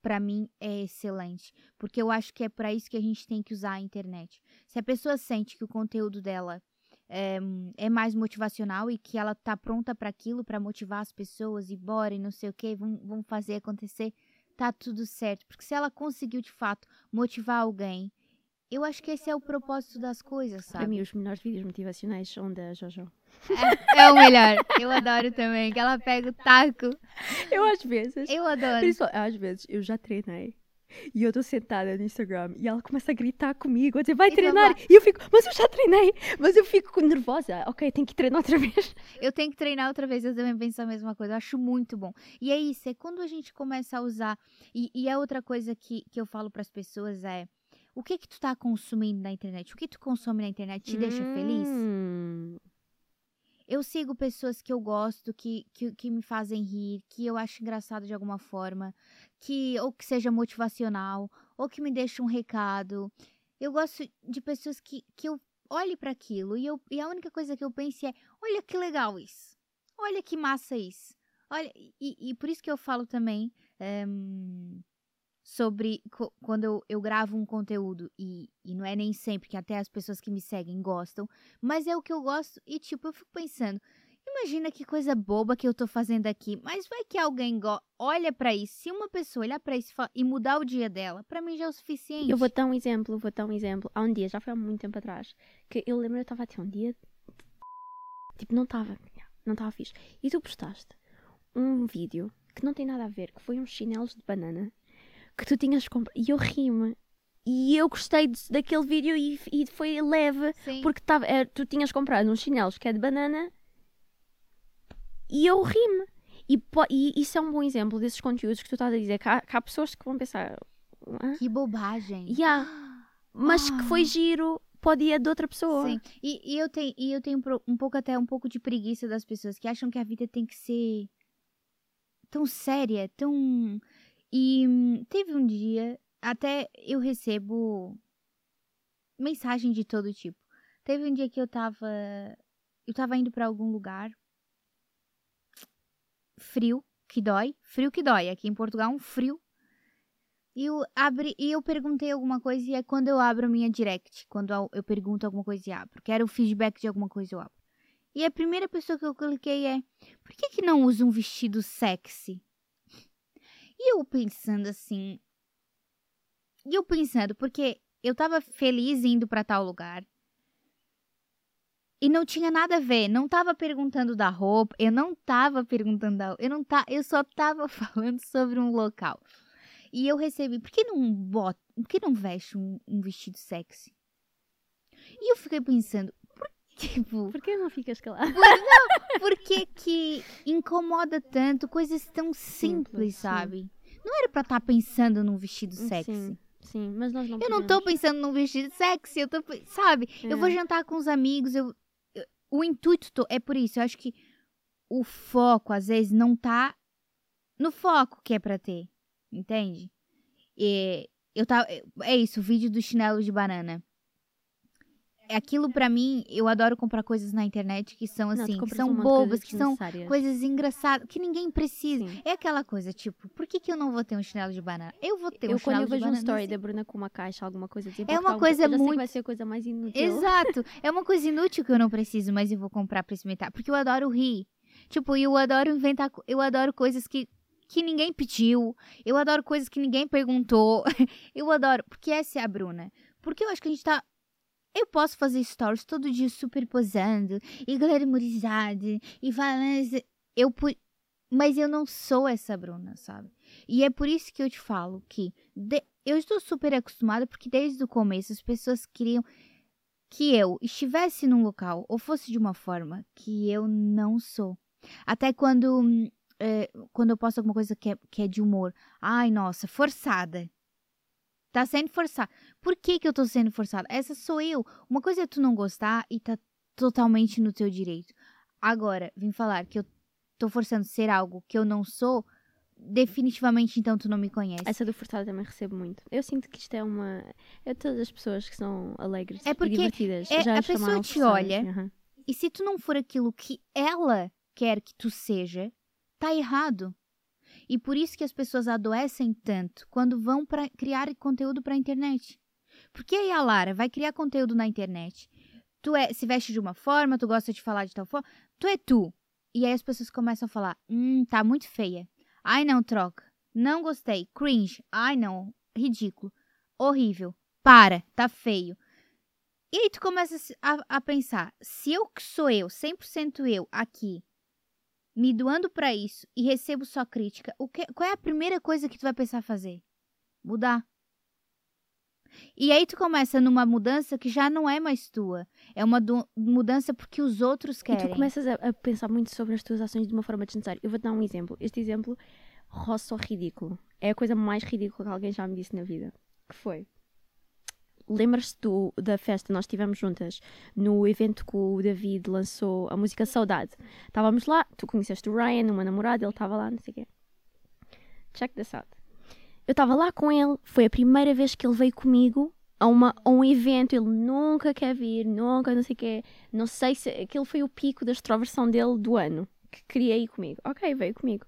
[SPEAKER 2] pra mim é excelente, porque eu acho que é pra isso que a gente tem que usar a internet. Se a pessoa sente que o conteúdo dela é, é mais motivacional e que ela tá pronta para aquilo, para motivar as pessoas e bora e não sei o que, vamos, vamos fazer acontecer, tá tudo certo. Porque se ela conseguiu de fato motivar alguém, eu acho que esse é o propósito das coisas,
[SPEAKER 1] Para
[SPEAKER 2] sabe?
[SPEAKER 1] mim, os melhores vídeos motivacionais são da Jojo.
[SPEAKER 2] É, é o melhor. Eu adoro também, que ela pega o taco.
[SPEAKER 1] Eu às vezes,
[SPEAKER 2] Eu adoro.
[SPEAKER 1] Pessoal, às vezes eu já treinei e eu estou sentada no Instagram e ela começa a gritar comigo, a dizer vai
[SPEAKER 2] E
[SPEAKER 1] treinar. E eu fico, mas eu já treinei, mas eu fico nervosa. Ok, tenho que treinar outra vez.
[SPEAKER 2] Eu tenho que treinar outra vez, eu também penso a mesma coisa. Eu acho muito bom. E é isso, é quando a gente começa a usar. E, e a outra coisa que, que eu falo para as pessoas é: o que que tu tá consumindo na internet? O que tu consome na internet te deixa feliz? Eu sigo pessoas que eu gosto, que, que, que me fazem rir, que eu acho engraçado de alguma forma, que ou que seja motivacional, ou que me deixa um recado. Eu gosto de pessoas que, que eu olhe para aquilo e, eu, e a única coisa que eu penso é: olha que legal isso, olha que massa isso. Olha, e, e por isso que eu falo também ehm, sobre quando eu, eu gravo um conteúdo, e, e não é nem sempre que até as pessoas que me seguem gostam, mas é o que eu gosto e tipo, eu fico pensando, imagina que coisa boba que eu tô fazendo aqui, mas vai que alguém olha pra isso, se uma pessoa olhar pra isso e mudar o dia dela, pra mim já é o suficiente.
[SPEAKER 1] eu vou dar um exemplo, vou dar um exemplo. Há um dia, já foi há muito tempo atrás, que eu lembro eu estava a ter um dia. Tipo, não estava. Não estava fixe. E tu postaste um vídeo que não tem nada a ver, que foi uns chinelos de banana que tu tinhas comprado. E eu ri-me. E eu gostei de- daquele vídeo e, e foi leve.
[SPEAKER 2] Sim.
[SPEAKER 1] Porque tava, é, tu tinhas comprado uns chinelos que é de banana e eu ri-me. E, e isso é um bom exemplo desses conteúdos que tu estás a dizer. Que há, que há pessoas que vão pensar, "Hã?
[SPEAKER 2] Que bobagem.
[SPEAKER 1] Yeah. mas que foi giro para o dia de outra pessoa.
[SPEAKER 2] Sim. E, e eu tenho, e eu tenho um pouco até um pouco de preguiça das pessoas que acham que a vida tem que ser tão séria, tão. E hum, teve um dia, até eu recebo mensagem de todo tipo. Teve um dia que eu tava. Eu tava indo pra algum lugar. Frio, que dói. Frio que dói. Aqui em Portugal, um frio. E eu, abri, e eu perguntei alguma coisa e é quando eu abro a minha direct. Quando eu, eu pergunto alguma coisa e abro. Quero o feedback de alguma coisa eu abro. E a primeira pessoa que eu cliquei é: Por que, que não usa um vestido sexy? E eu pensando assim. E eu pensando, porque eu tava feliz indo pra tal lugar. E não tinha nada a ver, não tava perguntando da roupa, eu não tava perguntando da, eu não tá, eu só tava falando sobre um local. E eu recebi, por que não bota, por que não veste um, um vestido sexy? E eu fiquei pensando, tipo,
[SPEAKER 1] Por que não ficas calado?
[SPEAKER 2] por que que incomoda tanto coisas tão simples,
[SPEAKER 1] Simples, sim.
[SPEAKER 2] sabe? Não era pra estar pensando num vestido
[SPEAKER 1] Sim,
[SPEAKER 2] sexy.
[SPEAKER 1] Sim, mas nós não
[SPEAKER 2] Eu não tô pensando num vestido sexy, eu tô, sabe? Eu vou
[SPEAKER 1] É.
[SPEAKER 2] jantar com os amigos, eu, eu- o intuito to- é por isso, eu acho que o foco às vezes não tá no foco que é pra ter, entende? E eu tava, é isso, o vídeo do chinelo de banana. Aquilo pra mim, eu adoro comprar coisas na internet que são
[SPEAKER 1] Não,
[SPEAKER 2] assim, que
[SPEAKER 1] compras
[SPEAKER 2] são
[SPEAKER 1] um de
[SPEAKER 2] bobas, que são coisas engraçadas, que ninguém precisa.
[SPEAKER 1] Sim.
[SPEAKER 2] É aquela coisa, tipo, por que, que eu não vou ter um chinelo de banana? Eu vou ter um
[SPEAKER 1] Eu quando
[SPEAKER 2] chinelo
[SPEAKER 1] eu
[SPEAKER 2] de
[SPEAKER 1] vejo um
[SPEAKER 2] banana.
[SPEAKER 1] story
[SPEAKER 2] assim.
[SPEAKER 1] da Bruna com uma caixa, alguma coisa assim,
[SPEAKER 2] É uma coisa
[SPEAKER 1] eu que
[SPEAKER 2] muito-
[SPEAKER 1] vai ser a coisa mais inútil.
[SPEAKER 2] Exato. É uma coisa inútil que eu não preciso, mas eu vou comprar pra experimentar. Porque eu adoro rir. Tipo, eu adoro inventar. Eu adoro coisas que, que ninguém pediu. Eu adoro coisas que ninguém perguntou. eu adoro. Porque essa é a Bruna. Porque eu acho que a gente tá. Eu posso fazer stories todo dia super posando e glamorizada e falando. Eu, mas eu não sou essa Bruna, sabe? E é por isso que eu te falo que de, eu estou super acostumada porque desde o começo as pessoas queriam que eu estivesse num local ou fosse de uma forma que eu não sou. Até quando é, quando eu posto alguma coisa que é, que é de humor, ai nossa, forçada. Tá sendo forçada. Por que que eu tô sendo forçada? Essa sou eu. Uma coisa é tu não gostar e tá totalmente no teu direito. Agora, vim falar que eu tô forçando ser algo que eu não sou, definitivamente então tu não me conhece.
[SPEAKER 1] Essa do furtado também recebo muito. Eu sinto que isto é uma. É todas as pessoas que são alegres
[SPEAKER 2] é porque
[SPEAKER 1] e divertidas.
[SPEAKER 2] É,
[SPEAKER 1] já
[SPEAKER 2] a pessoa te
[SPEAKER 1] forçadas.
[SPEAKER 2] olha
[SPEAKER 1] Uhum.
[SPEAKER 2] e se tu não for aquilo que ela quer que tu seja, tá errado. E por isso que as pessoas adoecem tanto quando vão para criar conteúdo para a internet. Porque aí a Lara vai criar conteúdo na internet. Tu é, se veste de uma forma, tu gosta de falar de tal forma, tu é tu. E aí as pessoas começam a falar: "Hum, tá muito feia. Ai não, troca. Não gostei. Cringe. Ai não, ridículo. Horrível. Para, tá feio." E aí tu começa a a, pensar: se eu que sou eu, 100% eu aqui, me doando pra isso e recebo só crítica, o que, qual é a primeira coisa que tu vai pensar fazer? Mudar. E aí tu começa numa mudança que já não é mais tua. É uma do- mudança porque os outros
[SPEAKER 1] E
[SPEAKER 2] querem.
[SPEAKER 1] tu começas a, a pensar muito sobre as tuas ações de uma forma desnecessária. Eu vou-te dar um exemplo. Este exemplo roça o ridículo. É a coisa mais ridícula que alguém já me disse na vida. Que foi? Lembras-te da festa nós estivemos juntas no evento que o David lançou a música Saudade? Estávamos lá, tu conheceste o Ryan, o meu namorado, ele estava lá, não sei o quê. Check this out. Eu estava lá com ele, foi a primeira vez que ele veio comigo a, uma, a um evento, ele nunca quer vir, nunca, não sei o quê. Não sei se aquele foi o pico da extroversão dele do ano, que queria ir comigo. Ok, veio comigo.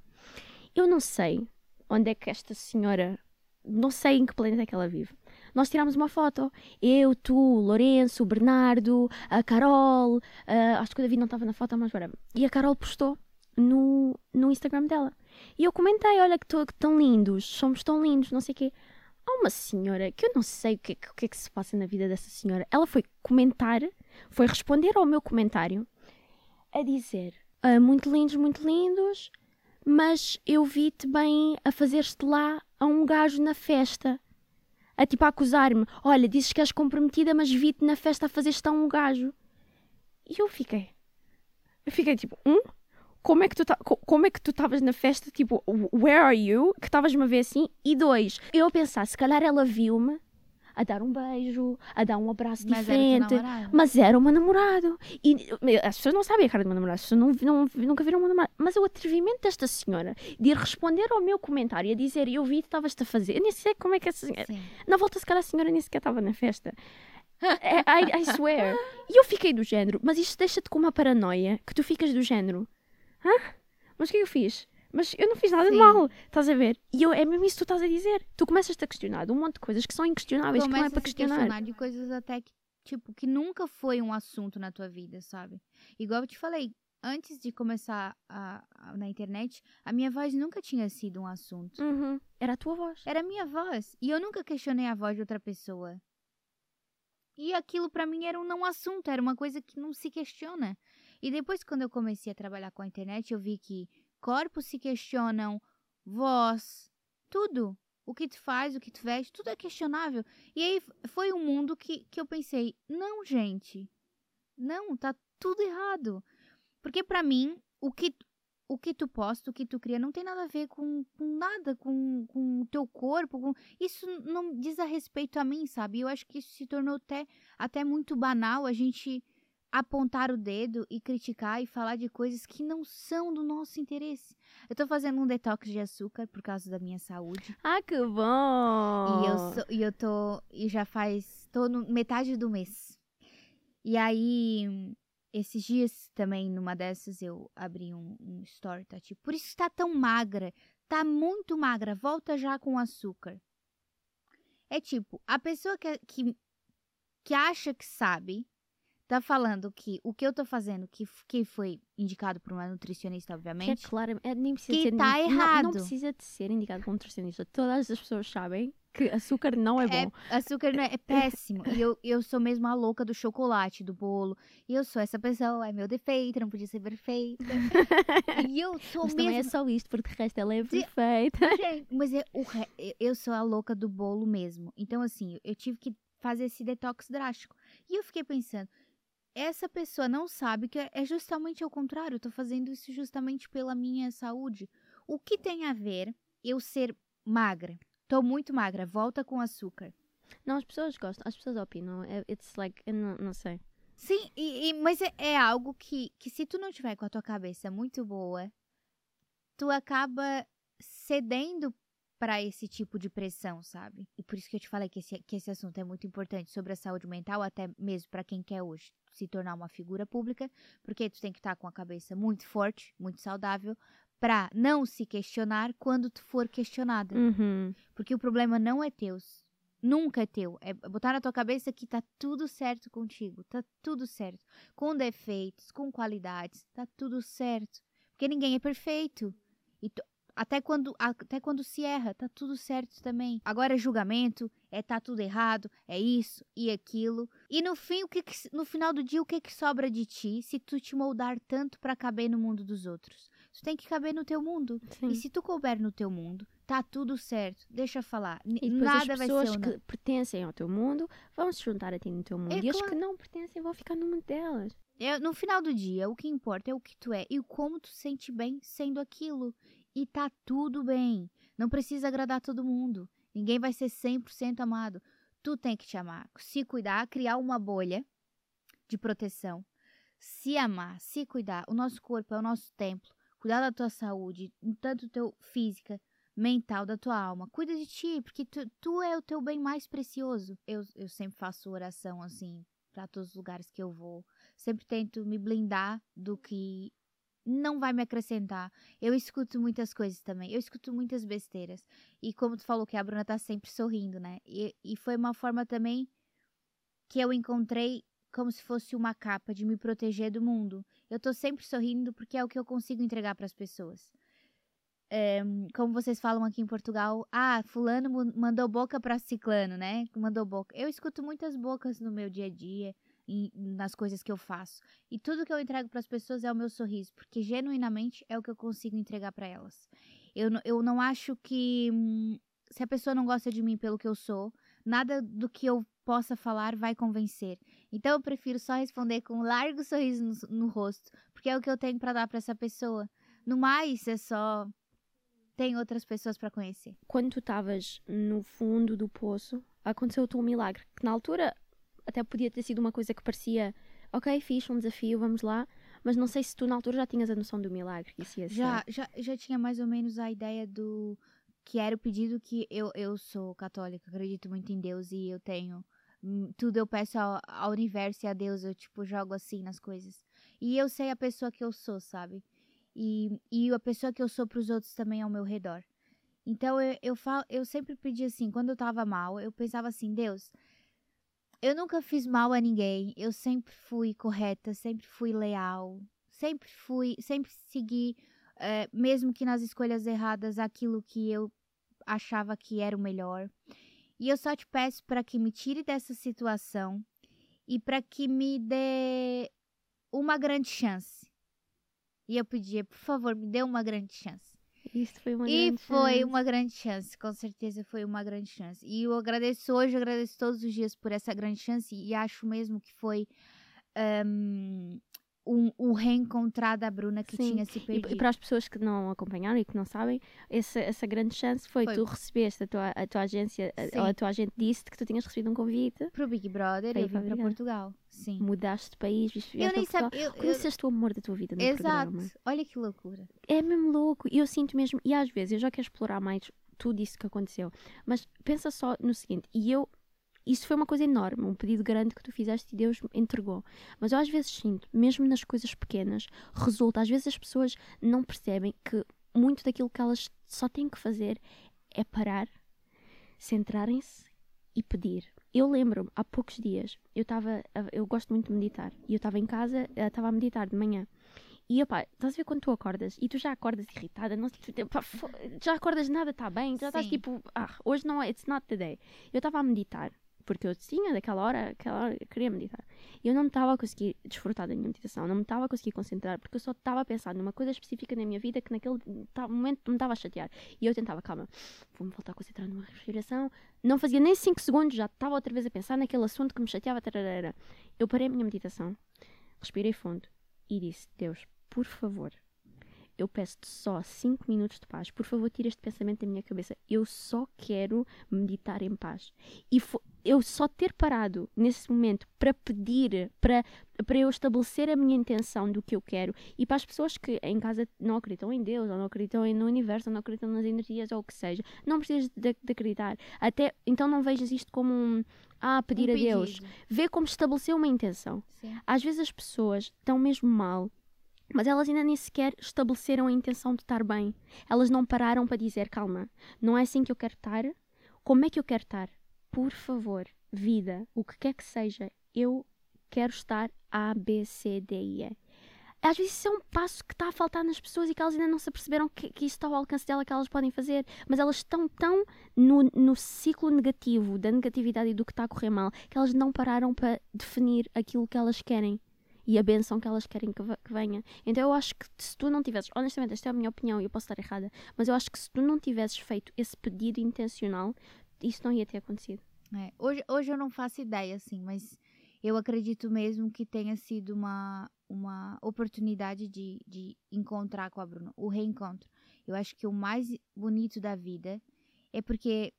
[SPEAKER 1] Eu não sei onde é que esta senhora, não sei em que planeta é que ela vive. Nós tirámos uma foto, eu, tu, o Lourenço, o Bernardo, a Carol, ah, acho que o David não estava na foto, mas whatever. E a Carol postou no, no Instagram dela. E eu comentei, olha que, tô- que tão lindos, somos tão lindos, não sei o quê. Há uma senhora que eu não sei o que, é que- o que é que se passa na vida dessa senhora. Ela foi comentar, foi responder ao meu comentário a dizer: "Ah, Muito lindos, muito lindos, mas eu vi-te bem a fazer-te lá a um gajo na festa. A tipo a acusar-me: Olha, dizes que és comprometida, mas vi-te na festa a fazer-te a um gajo. E eu fiquei. Eu fiquei tipo: Um? Como é que tu como é que tu estavas na festa? Tipo, where are you? Que estavas-me a ver assim? E dois, eu a pensar, se calhar ela viu-me a dar um beijo, a dar um abraço
[SPEAKER 2] Mas era
[SPEAKER 1] diferente.
[SPEAKER 2] namorado.
[SPEAKER 1] Mas era meu namorado. E as pessoas não sabem a cara do meu namorado, as pessoas não, não- nunca viram o meu namorado. Mas o atrevimento desta senhora de ir responder ao meu comentário e a dizer eu vi que estavas-te a fazer. Eu nem sei como é que essa senhora.
[SPEAKER 2] Sim.
[SPEAKER 1] Na volta, se calhar a senhora nem sequer estava na festa. É, I, I swear. E eu fiquei do género, mas isto deixa-te com uma paranoia que tu ficas do género. Hã? Mas o que é que eu fiz? Mas eu não fiz nada de
[SPEAKER 2] Sim.
[SPEAKER 1] mal, estás a ver? E eu, é mesmo isso que tu estás a dizer. Tu começas-te a questionar de um monte de coisas que são inquestionáveis, que não é para questionar.
[SPEAKER 2] questionar de coisas até que, tipo, que nunca foi um assunto na tua vida, sabe? Igual eu te falei, antes de começar a- a- na internet, a minha voz nunca tinha sido um assunto.
[SPEAKER 1] Uhum. Era a tua voz.
[SPEAKER 2] Era a minha voz. E eu nunca questionei a voz de outra pessoa. E aquilo pra mim era um não assunto, era uma coisa que não se questiona. E depois, quando eu comecei a trabalhar com a internet, eu vi que corpos se questionam, voz, tudo. O que tu faz, o que tu veste, tudo é questionável. E aí foi um mundo que, que eu pensei, não, gente, não, tá tudo errado. Porque pra mim, o que, o que tu posta, o que tu cria, não tem nada a ver com, com nada, com, com o teu corpo. com- Isso não diz a respeito a mim, sabe? Eu acho que isso se tornou até, até muito banal a gente apontar o dedo e criticar e falar de coisas que não são do nosso interesse. Eu tô fazendo um detox de açúcar por causa da minha saúde.
[SPEAKER 1] Ah, que bom!
[SPEAKER 2] E eu, sou- e eu tô. E já faz. tô no metade do mês. E aí. Esses dias também, numa dessas, eu abri um, um story, tá? Tipo, por isso está tão magra. Tá muito magra. Volta já com açúcar. É tipo, a pessoa que, que, que acha que sabe tá falando que o que eu tô fazendo, que, que foi indicado por uma nutricionista,
[SPEAKER 1] Que é
[SPEAKER 2] obviamente,
[SPEAKER 1] claro, é, nem precisa
[SPEAKER 2] Que
[SPEAKER 1] ser,
[SPEAKER 2] tá
[SPEAKER 1] não- Não,
[SPEAKER 2] errado.
[SPEAKER 1] precisa de ser indicado como nutricionista. Todas as pessoas sabem que açúcar não é bom.
[SPEAKER 2] açúcar não é, é péssimo. e eu, eu sou mesmo a louca do chocolate, do bolo. E eu sou essa pessoa, é meu defeito, não podia ser perfeita. e eu sou
[SPEAKER 1] Mas
[SPEAKER 2] mesmo.
[SPEAKER 1] também é só isto, porque de resto ela é perfeita.
[SPEAKER 2] Mas é, o re- eu sou a louca do bolo mesmo. Então, assim, eu tive que fazer esse detox drástico. E eu fiquei pensando, essa pessoa não sabe que é justamente ao contrário. Eu tô fazendo isso justamente pela minha saúde. O que tem a ver eu ser magra? Tô muito magra, volta com açúcar.
[SPEAKER 1] Não, as pessoas gostam, as pessoas opinam. É- It's like, eu não, não sei.
[SPEAKER 2] Sim, e, e- mas é, é algo que, que se tu não tiver com a tua cabeça muito boa, tu acaba cedendo para esse tipo de pressão, sabe? E por isso que eu te falei que esse, que esse assunto é muito importante sobre a saúde mental, até mesmo para quem quer hoje se tornar uma figura pública, porque tu tem que estar com a cabeça muito forte, muito saudável, para não se questionar quando tu for questionada.
[SPEAKER 1] Uhum.
[SPEAKER 2] Porque o problema não é teu. Nunca é teu. É botar na tua cabeça que tá tudo certo contigo. Tá tudo certo. Com defeitos, com qualidades. Tá tudo certo. Porque ninguém é perfeito. E tu- até, quando, até quando se erra, tá tudo certo também. Agora, julgamento é tá tudo errado, é isso e aquilo. E no fim, o que que- no final do dia, o que, que sobra de ti se tu te moldar tanto pra caber no mundo dos outros? Tu tem que caber no teu mundo.
[SPEAKER 1] Sim.
[SPEAKER 2] E se tu couber no teu mundo, tá tudo certo. Deixa eu falar.
[SPEAKER 1] E
[SPEAKER 2] Nada
[SPEAKER 1] as
[SPEAKER 2] vai
[SPEAKER 1] pessoas
[SPEAKER 2] ser.
[SPEAKER 1] que pertencem ao teu mundo vão se juntar a ti no teu mundo.
[SPEAKER 2] É
[SPEAKER 1] e as que
[SPEAKER 2] claro.
[SPEAKER 1] não pertencem vão ficar no mundo delas.
[SPEAKER 2] É, no final do dia, o que importa é o que tu é e o como tu sente bem sendo aquilo. E tá tudo bem. Não precisa agradar todo mundo. Ninguém vai ser 100% amado. Tu tem que te amar, se cuidar, criar uma bolha de proteção. Se amar, se cuidar. O nosso corpo é o nosso templo. Cuidar da tua saúde, tanto teu física, mental, da tua alma. Cuida de ti, porque tu, tu é o teu bem mais precioso. Eu, eu sempre faço oração assim para todos os lugares que eu vou. Sempre tento me blindar do que não vai me acrescentar. Eu escuto muitas coisas também. Eu escuto muitas besteiras. E como tu falou que a Bruna tá sempre sorrindo, né? E, e foi uma forma também que eu encontrei como se fosse uma capa de me proteger do mundo. Eu tô sempre sorrindo porque é o que eu consigo entregar para as pessoas. É, como vocês falam aqui em Portugal, ah, fulano mandou boca para ciclano, né? Mandou boca. Eu escuto muitas bocas no meu dia a dia, nas coisas que eu faço. E tudo que eu entrego para as pessoas é o meu sorriso, porque genuinamente é o que eu consigo entregar para elas. Eu, eu não acho que hum, se a pessoa não gosta de mim pelo que eu sou, nada do que eu possa falar vai convencer. Então eu prefiro só responder com um largo sorriso no, no rosto, porque é o que eu tenho para dar para essa pessoa. No mais, é só tem outras pessoas para conhecer.
[SPEAKER 1] Quando tu estavas no fundo do poço, aconteceu-te um milagre. Que na altura até podia ter sido uma coisa que parecia, ok, fiz um desafio, vamos lá. Mas não sei se tu na altura já tinhas a noção do milagre que isso ia ser.
[SPEAKER 2] Já, já, já tinha mais ou menos a ideia do que era o pedido que eu, eu sou católica, acredito muito em Deus e eu tenho hum, tudo eu peço ao, ao universo e a Deus, eu tipo jogo assim nas coisas. E eu sei a pessoa que eu sou, sabe? E, e a pessoa que eu sou pros outros também ao meu redor. Então eu, eu, falo, eu sempre pedi assim, quando eu tava mal, eu pensava assim, Deus, eu nunca fiz mal a ninguém, eu sempre fui correta, sempre fui leal, sempre fui, sempre segui, eh, mesmo que nas escolhas erradas, aquilo que eu achava que era o melhor. E eu só te peço para que me tire dessa situação e para que me dê uma grande chance. E eu pedia, por favor, me dê uma grande chance.
[SPEAKER 1] Isso foi uma
[SPEAKER 2] E
[SPEAKER 1] grande
[SPEAKER 2] foi
[SPEAKER 1] chance.
[SPEAKER 2] uma grande chance, com certeza foi uma grande chance. E eu agradeço hoje, eu agradeço todos os dias por essa grande chance e acho mesmo que foi um, um, o reencontrar da Bruna que
[SPEAKER 1] Sim,
[SPEAKER 2] tinha se
[SPEAKER 1] E,
[SPEAKER 2] perdido.
[SPEAKER 1] e para as pessoas que não acompanharam e que não sabem, essa, essa grande chance foi,
[SPEAKER 2] Foi.
[SPEAKER 1] tu recebeste a tua, a tua agência, a- ou a tua agente disse-te que tu tinhas recebido um convite,
[SPEAKER 2] Pro Big Brother,
[SPEAKER 1] Para
[SPEAKER 2] eu
[SPEAKER 1] para
[SPEAKER 2] para. Portugal. Sim.
[SPEAKER 1] mudaste de país, vieste
[SPEAKER 2] Eu nem
[SPEAKER 1] para
[SPEAKER 2] sabia. Eu, eu,
[SPEAKER 1] Conheceste o amor da tua vida no
[SPEAKER 2] exato.
[SPEAKER 1] programa.
[SPEAKER 2] Olha que loucura.
[SPEAKER 1] É mesmo louco. E eu sinto mesmo, e às vezes eu já quero explorar mais tudo isso que aconteceu, mas pensa só no seguinte, e eu. Isso foi uma coisa enorme, um pedido grande que tu fizeste e Deus entregou. Mas eu às vezes sinto, mesmo nas coisas pequenas, resulta. Às vezes as pessoas não percebem que muito daquilo que elas só têm que fazer é parar, centrarem-se e pedir. Eu lembro-me, há poucos dias, eu estava, eu gosto muito de meditar, e eu estava em casa, eh, estava a meditar de manhã. E opá, estás a ver quando tu acordas e tu já acordas irritada, não, pá, já acordas nada está bem, já estás
[SPEAKER 2] Sim.
[SPEAKER 1] tipo, ah, hoje não é, it's not the day. Eu estava a meditar, porque eu tinha daquela hora, aquela hora eu queria meditar. E eu não estava a conseguir desfrutar da minha meditação, não me estava a conseguir concentrar, porque eu só estava a pensar numa coisa específica na minha vida que naquele momento me estava a chatear. E eu tentava, calma, vou-me voltar a concentrar numa respiração. Não fazia nem 5 segundos, já estava outra vez a pensar naquele assunto que me chateava. Eu parei a minha meditação, respirei fundo e disse: Deus, por favor, eu peço-te só 5 minutos de paz. Por favor, tira este pensamento da minha cabeça. Eu só quero meditar em paz. E eu só ter parado nesse momento para pedir, para, para eu estabelecer a minha intenção do que eu quero. E para as pessoas que em casa não acreditam em Deus, ou não acreditam no universo, ou não acreditam nas energias, ou o que seja, não precisas de, de acreditar. Até, então não vejas isto como um, ah, pedir
[SPEAKER 2] Um
[SPEAKER 1] a Deus. Vê como estabelecer uma intenção.
[SPEAKER 2] Sim.
[SPEAKER 1] Às vezes as pessoas estão mesmo mal, mas elas ainda nem sequer estabeleceram a intenção de estar bem. Elas não pararam para dizer, calma, não é assim que eu quero estar? Como é que eu quero estar? Por favor, vida, o que quer que seja, eu quero estar A, B, C, D, I, E. Às vezes isso é um passo que está a faltar nas pessoas e que elas ainda não se aperceberam que, que isso está ao alcance dela, que elas podem fazer. Mas elas estão tão no, no ciclo negativo, da negatividade e do que está a correr mal, que elas não pararam para definir aquilo que elas querem e a benção que elas querem que, que venha. Então eu acho que se tu não tivesses, honestamente, esta é a minha opinião e eu posso estar errada, mas eu acho que se tu não tivesses feito esse pedido intencional, isso não ia ter acontecido.
[SPEAKER 2] É, hoje, hoje eu não faço ideia, assim, mas eu acredito mesmo que tenha sido uma, uma oportunidade de, de encontrar com a Bruna, o reencontro. Eu acho que o mais bonito da vida é porque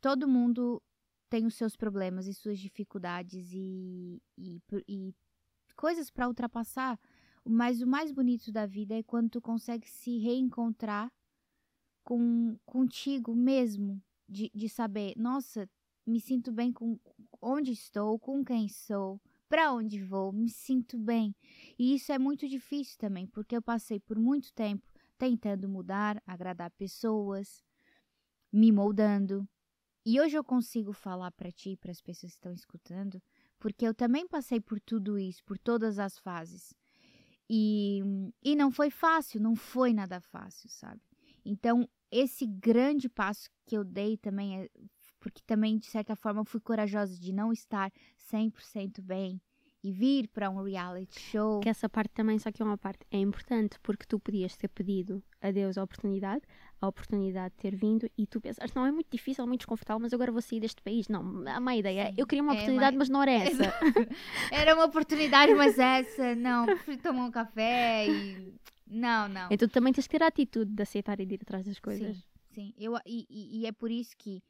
[SPEAKER 2] todo mundo tem os seus problemas e suas dificuldades e, e, e coisas para ultrapassar. Mas o mais bonito da vida é quando tu consegue se reencontrar com contigo mesmo, de, de saber, nossa, me sinto bem com onde estou, com quem sou, para onde vou, me sinto bem. E isso é muito difícil também, porque eu passei por muito tempo tentando mudar, agradar pessoas, me moldando. E hoje eu consigo falar para ti, para as pessoas que estão escutando, porque eu também passei por tudo isso, por todas as fases. E, e não foi fácil, não foi nada fácil, sabe? Então, esse grande passo que eu dei também é porque também de certa forma fui corajosa de não estar 100% bem e vir para um reality show.
[SPEAKER 1] Que essa parte também, só que é uma parte, é importante porque tu podias ter pedido a Deus a oportunidade, a oportunidade de ter vindo e tu pensaste, não, é muito difícil, é muito desconfortável, mas agora vou sair deste país. Não, a má ideia.
[SPEAKER 2] Sim,
[SPEAKER 1] Eu queria uma
[SPEAKER 2] é
[SPEAKER 1] oportunidade,
[SPEAKER 2] má-
[SPEAKER 1] mas não era essa.
[SPEAKER 2] Era uma oportunidade, mas essa, não, prefiro tomar um café e não, não.
[SPEAKER 1] então tu também tens que ter a atitude de aceitar e de ir atrás das coisas.
[SPEAKER 2] Sim, sim. Eu, e, e- e é por isso que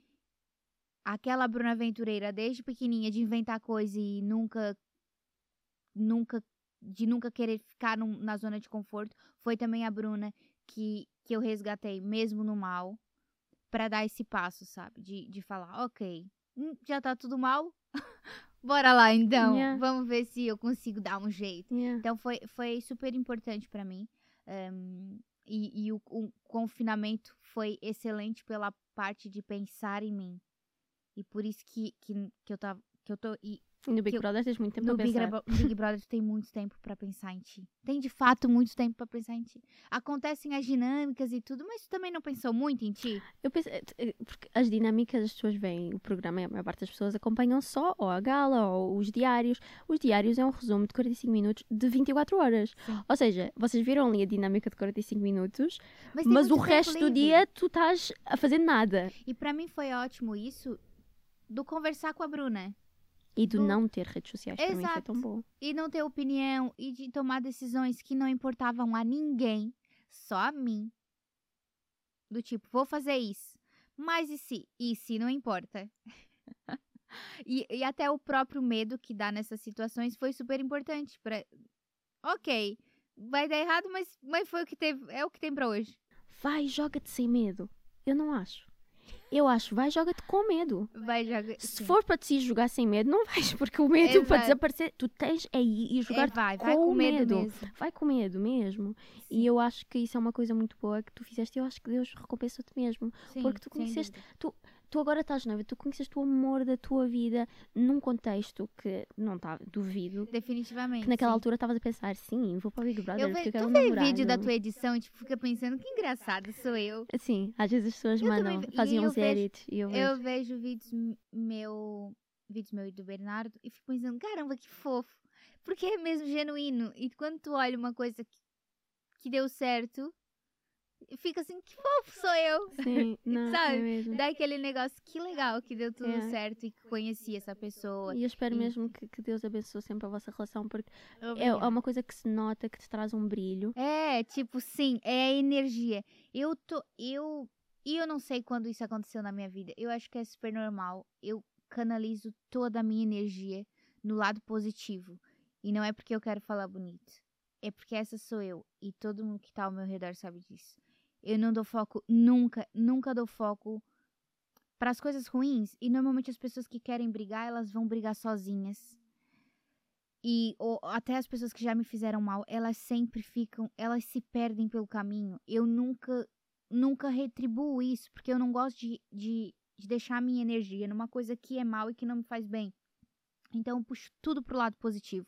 [SPEAKER 2] aquela Bruna Aventureira, desde pequenininha, de inventar coisa e nunca, nunca, de nunca querer ficar num- na zona de conforto, foi também a Bruna que, que eu resgatei, mesmo no mal, pra dar esse passo, sabe? De, de falar, ok, hum, já tá tudo mal, bora lá então,
[SPEAKER 1] Yeah.
[SPEAKER 2] vamos ver se eu consigo dar um jeito.
[SPEAKER 1] Yeah.
[SPEAKER 2] Então foi, foi super importante pra mim. Ehm, e e o, o confinamento foi excelente pela parte de pensar em mim. E por isso que, que, que eu tava. Que eu tô. E
[SPEAKER 1] E no Big
[SPEAKER 2] eu-
[SPEAKER 1] Brother tens muito tempo
[SPEAKER 2] no
[SPEAKER 1] para
[SPEAKER 2] Big,
[SPEAKER 1] pensar.
[SPEAKER 2] Bro- Big Brother tem muito tempo pra pensar em ti. Tem de fato muito tempo pra pensar em ti. Acontecem as dinâmicas e tudo, mas tu também não pensou muito em ti?
[SPEAKER 1] Eu penso, eh, eh, porque as dinâmicas, as pessoas veem o programa, a maior parte das pessoas acompanham só ou a gala ou os diários. Os diários é um resumo de 45 minutos de 24 horas.
[SPEAKER 2] Sim.
[SPEAKER 1] Ou seja, vocês viram ali a dinâmica de 45 minutos,
[SPEAKER 2] Mas,
[SPEAKER 1] mas o resto do
[SPEAKER 2] livre.
[SPEAKER 1] dia tu estás a fazer nada.
[SPEAKER 2] E pra mim foi ótimo isso do conversar com a Bruna.
[SPEAKER 1] E do não ter redes sociais, para mim foi tão
[SPEAKER 2] Exato.
[SPEAKER 1] bom.
[SPEAKER 2] e não ter opinião e de tomar decisões que não importavam a ninguém, só a mim. Do tipo, vou fazer isso. Mas e se? E se não importa? e, e até o próprio medo que dá nessas situações foi super importante para Ok, vai dar errado, mas, mas foi o que teve, é o que tem pra hoje.
[SPEAKER 1] Vai, joga-te sem medo. Eu não acho. Eu acho, vai, joga-te com medo.
[SPEAKER 2] Vai jogar.
[SPEAKER 1] Se for para te jogar sem medo, não vais, porque o medo para
[SPEAKER 2] Exato.
[SPEAKER 1] desaparecer, tu tens é ir e jogar
[SPEAKER 2] é, vai, vai
[SPEAKER 1] com
[SPEAKER 2] com medo,
[SPEAKER 1] medo. vai com medo mesmo.
[SPEAKER 2] Sim,
[SPEAKER 1] E eu acho que isso é uma coisa muito boa que tu fizeste eu acho que Deus recompensou-te mesmo.
[SPEAKER 2] sim,
[SPEAKER 1] porque tu conheceste-
[SPEAKER 2] dúvida.
[SPEAKER 1] Tu agora estás noiva, tu conheceste o amor da tua vida num contexto que não está, duvido.
[SPEAKER 2] Definitivamente.
[SPEAKER 1] Que naquela
[SPEAKER 2] sim.
[SPEAKER 1] altura estavas a pensar, sim, vou para o Big Brother,
[SPEAKER 2] Eu
[SPEAKER 1] porque
[SPEAKER 2] ve...
[SPEAKER 1] eu quero
[SPEAKER 2] Tu vê
[SPEAKER 1] namorado.
[SPEAKER 2] vídeo da tua edição e tipo, fica pensando, que engraçado sou eu.
[SPEAKER 1] Sim, às vezes as pessoas
[SPEAKER 2] Eu também
[SPEAKER 1] mandam,
[SPEAKER 2] eu
[SPEAKER 1] uns
[SPEAKER 2] vejo-
[SPEAKER 1] edits e eu vejo.
[SPEAKER 2] Eu vejo vídeos meu, vídeos meu e do Bernardo e fico pensando, caramba, que fofo. Porque é mesmo genuíno. E quando tu olha uma coisa que, que deu certo, fica assim, que fofo sou eu.
[SPEAKER 1] Sim, não,
[SPEAKER 2] Sabe?
[SPEAKER 1] é mesmo.
[SPEAKER 2] Dá aquele negócio, que legal que deu tudo
[SPEAKER 1] É.
[SPEAKER 2] certo e que conheci essa pessoa.
[SPEAKER 1] E eu espero
[SPEAKER 2] E-
[SPEAKER 1] mesmo que, que Deus abençoe sempre a vossa relação, porque é, é uma coisa que se nota, que te traz um brilho.
[SPEAKER 2] É, tipo, sim, é a energia. Eu tô. Eu. E eu não sei quando isso aconteceu na minha vida. Eu acho que é super normal. Eu canalizo toda a minha energia no lado positivo. E não é porque eu quero falar bonito. É porque essa sou eu. E todo mundo que tá ao meu redor sabe disso. Eu não dou foco, nunca, nunca dou foco para as coisas ruins. E normalmente as pessoas que querem brigar, elas vão brigar sozinhas. E ou, até as pessoas que já me fizeram mal, elas sempre ficam, elas se perdem pelo caminho. Eu nunca, nunca retribuo isso, porque eu não gosto de, de, de deixar a minha energia numa coisa que é mal e que não me faz bem. Então eu puxo tudo pro lado positivo.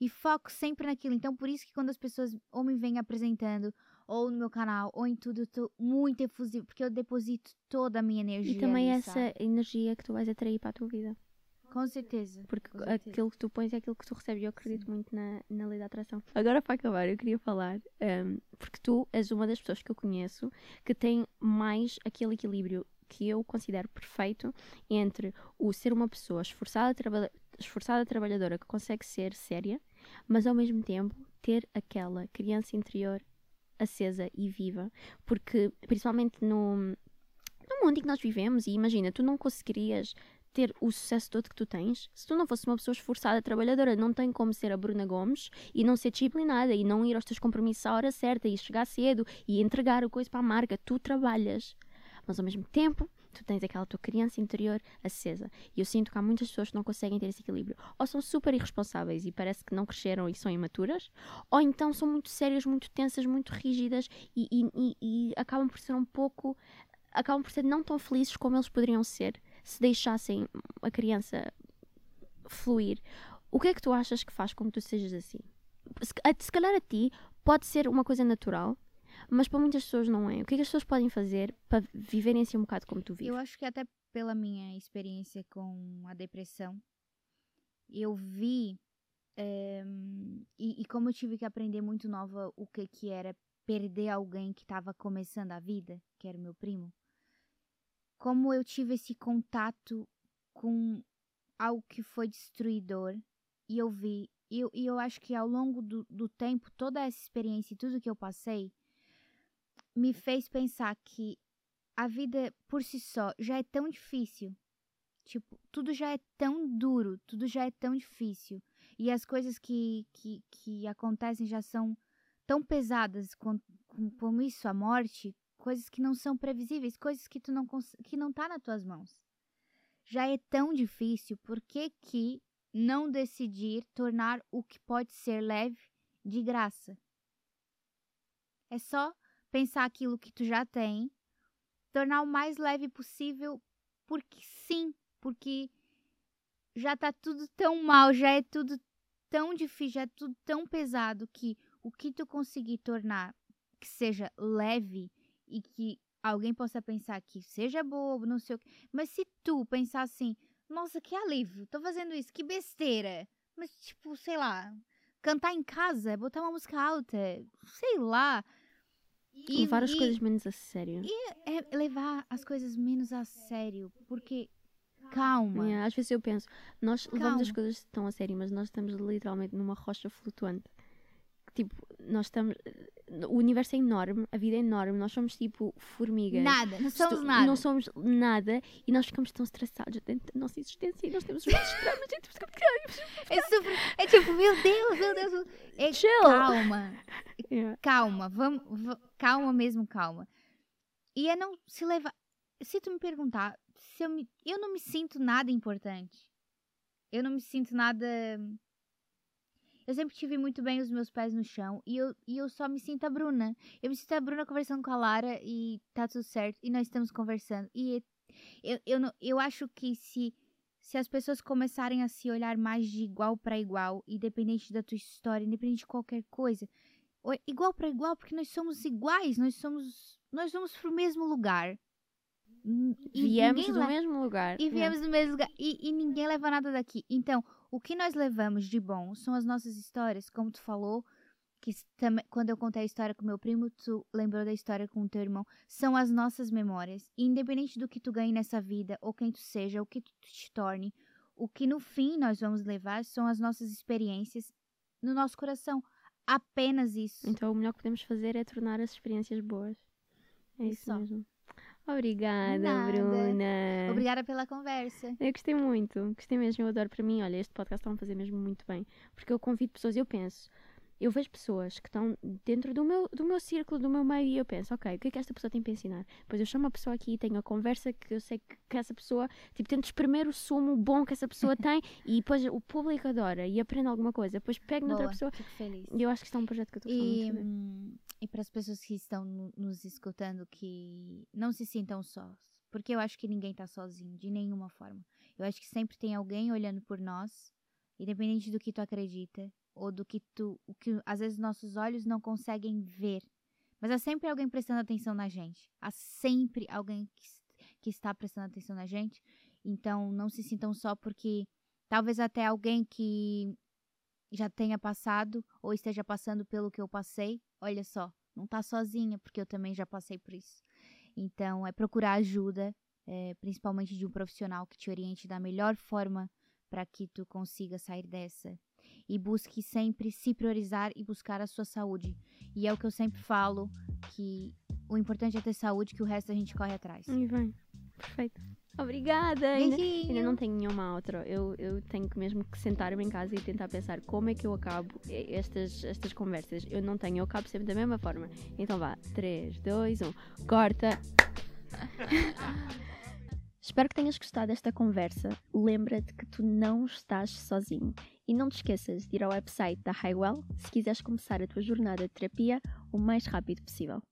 [SPEAKER 2] E foco sempre naquilo. Então por isso que quando as pessoas ou me vêm apresentando, ou no meu canal, ou em tudo, eu tô muito efusivo, porque eu deposito toda a minha energia.
[SPEAKER 1] E também
[SPEAKER 2] ali,
[SPEAKER 1] essa energia que tu vais atrair para a tua vida.
[SPEAKER 2] Com certeza.
[SPEAKER 1] Porque
[SPEAKER 2] Com certeza.
[SPEAKER 1] aquilo que tu pões é aquilo que tu recebes. Eu acredito muito na, na lei da atração. Agora, para acabar, eu queria falar, um, porque tu és uma das pessoas que eu conheço que tem mais aquele equilíbrio que eu considero perfeito entre o ser uma pessoa esforçada, traba esforçada trabalhadora que consegue ser séria, mas ao mesmo tempo ter aquela criança interior acesa e viva. Porque, principalmente no, no mundo em que nós vivemos, e imagina, tu não conseguirias ter o sucesso todo que tu tens se tu não fosse uma pessoa esforçada, trabalhadora. Não tem como ser a Bruna Gomes e não ser disciplinada e não ir aos teus compromissos à hora certa e chegar cedo e entregar o coisa para a marca. Tu trabalhas, mas ao mesmo tempo tu tens aquela tua criança interior acesa. E eu sinto que há muitas pessoas que não conseguem ter esse equilíbrio. Ou são super irresponsáveis e parece que não cresceram e são imaturas, ou então são muito sérias, muito tensas, muito rígidas e, e- e- e acabam por ser um pouco. acabam por ser não tão felizes como eles poderiam ser se deixassem a criança fluir. O que é que tu achas que faz com que tu sejas assim? Se, se calhar a ti pode ser uma coisa natural, mas para muitas pessoas não é. O que é que as pessoas podem fazer para viverem assim um bocado como tu vives?
[SPEAKER 2] Eu acho que até pela minha experiência com a depressão, eu vi ehm, e, e como eu tive que aprender muito nova o que que era perder alguém que estava começando a vida, que era o meu primo, como eu tive esse contato com algo que foi destruidor e eu vi e eu, e eu acho que ao longo do, do tempo toda essa experiência e tudo que eu passei me fez pensar que a vida por si só já é tão difícil. Tipo, tudo já é tão duro, tudo já é tão difícil. E as coisas que, que, que acontecem já são tão pesadas com, com, como isso, a morte, coisas que não são previsíveis, coisas que tu não que não tá nas tuas mãos. Já é tão difícil, por que que não decidir tornar o que pode ser leve de graça? É só pensar aquilo que tu já tem, tornar o mais leve possível, porque sim, porque já tá tudo tão mal, já é tudo tão difícil, já é tudo tão pesado que o que tu conseguir tornar que seja leve e que alguém possa pensar que seja bobo, não sei o que, mas se tu pensar assim, nossa, que alívio, tô fazendo isso, que besteira, mas tipo, sei lá, cantar em casa, botar uma música alta, sei lá, e-
[SPEAKER 1] Levar as
[SPEAKER 2] e-
[SPEAKER 1] coisas menos a sério.
[SPEAKER 2] é levar as coisas menos a sério, porque calma.
[SPEAKER 1] Yeah, às vezes eu penso, nós levamos as
[SPEAKER 2] Calma.
[SPEAKER 1] coisas tão a sério, mas nós estamos literalmente numa rocha flutuante. Tipo, nós estamos. O universo é enorme, a vida é enorme, nós somos tipo formigas.
[SPEAKER 2] Nada, não somos
[SPEAKER 1] tu-
[SPEAKER 2] nada.
[SPEAKER 1] Não somos nada e nós ficamos tão estressados dentro da nossa existência e nós temos os nossos dramas e
[SPEAKER 2] É, super, é tipo, meu Deus, meu Deus. É,
[SPEAKER 1] Chill.
[SPEAKER 2] calma,
[SPEAKER 1] yeah.
[SPEAKER 2] calma, vamos, va- calma mesmo, calma. E é não se levar. Se tu me perguntar, se eu, me, eu não me sinto nada importante. Eu não me sinto nada. Eu sempre tive muito bem os meus pés no chão e eu, e eu só me sinto a Bruna. Eu me sinto a Bruna conversando com a Lara e tá tudo certo. E nós estamos conversando. E, Eu, eu, não, eu acho que se, se as pessoas começarem a se olhar mais de igual para igual, independente da tua história, independente de qualquer coisa, igual para igual, porque nós somos iguais, nós somos nós vamos pro mesmo lugar.
[SPEAKER 1] E viemos do mesmo lugar.
[SPEAKER 2] E viemos do mesmo lugar. E, e, ninguém leva nada daqui. Então, o que nós levamos de bom são as nossas histórias, como tu falou, que quando eu contei a história com meu primo, tu lembrou da história com o teu irmão. São as nossas memórias. E independente do que tu ganhe nessa vida, ou quem tu seja, ou que tu te torne, o que no fim nós vamos levar são as nossas experiências no nosso coração. Apenas isso.
[SPEAKER 1] Então, o melhor que podemos fazer é tornar as experiências boas. É isso, isso mesmo. Obrigada, Nada. Bruna.
[SPEAKER 2] Obrigada pela conversa.
[SPEAKER 1] Eu gostei muito, gostei mesmo, eu adoro para mim. Olha, este podcast está a fazer mesmo muito bem, porque eu convido pessoas, eu penso, eu vejo pessoas que estão dentro do meu, do meu círculo, do meu meio, e eu penso, ok, o que é que esta pessoa tem para ensinar? Depois eu chamo a pessoa aqui e tenho a conversa que eu sei que, que essa pessoa, tipo, tento espremer o sumo bom que essa pessoa tem e depois o público adora e aprende alguma coisa. Depois pego noutra pessoa.
[SPEAKER 2] Fico feliz.
[SPEAKER 1] E eu acho que isto é um projeto que eu estou e,
[SPEAKER 2] hum, E para as pessoas que estão nos escutando, que não se sintam sós. Porque eu acho que ninguém está sozinho, de nenhuma forma. Eu acho que sempre tem alguém olhando por nós, independente do que tu acredita, ou do que tu, o que às vezes nossos olhos não conseguem ver. Mas há sempre alguém prestando atenção na gente. Há sempre alguém que, que está prestando atenção na gente. Então não se sintam só porque talvez até alguém que já tenha passado ou esteja passando pelo que eu passei, olha só, não está sozinha, porque eu também já passei por isso. Então é procurar ajuda, é, principalmente de um profissional que te oriente da melhor forma para que tu consiga sair dessa e busque sempre se priorizar e buscar a sua saúde. E é o que eu sempre falo, que o importante é ter saúde, que o resto a gente corre atrás.
[SPEAKER 1] E vai. Perfeito. Obrigada! Ainda, ainda, não tenho nenhuma outra. Eu, eu tenho que mesmo que sentar-me em casa e tentar pensar como é que eu acabo estas, estas conversas. Eu não tenho, eu acabo sempre da mesma forma. Então vá, 3, 2, 1, corta! Espero que tenhas gostado desta conversa. Lembra-te que tu não estás sozinho. E não te esqueças de ir ao website da Highwell se quiseres começar a tua jornada de terapia o mais rápido possível.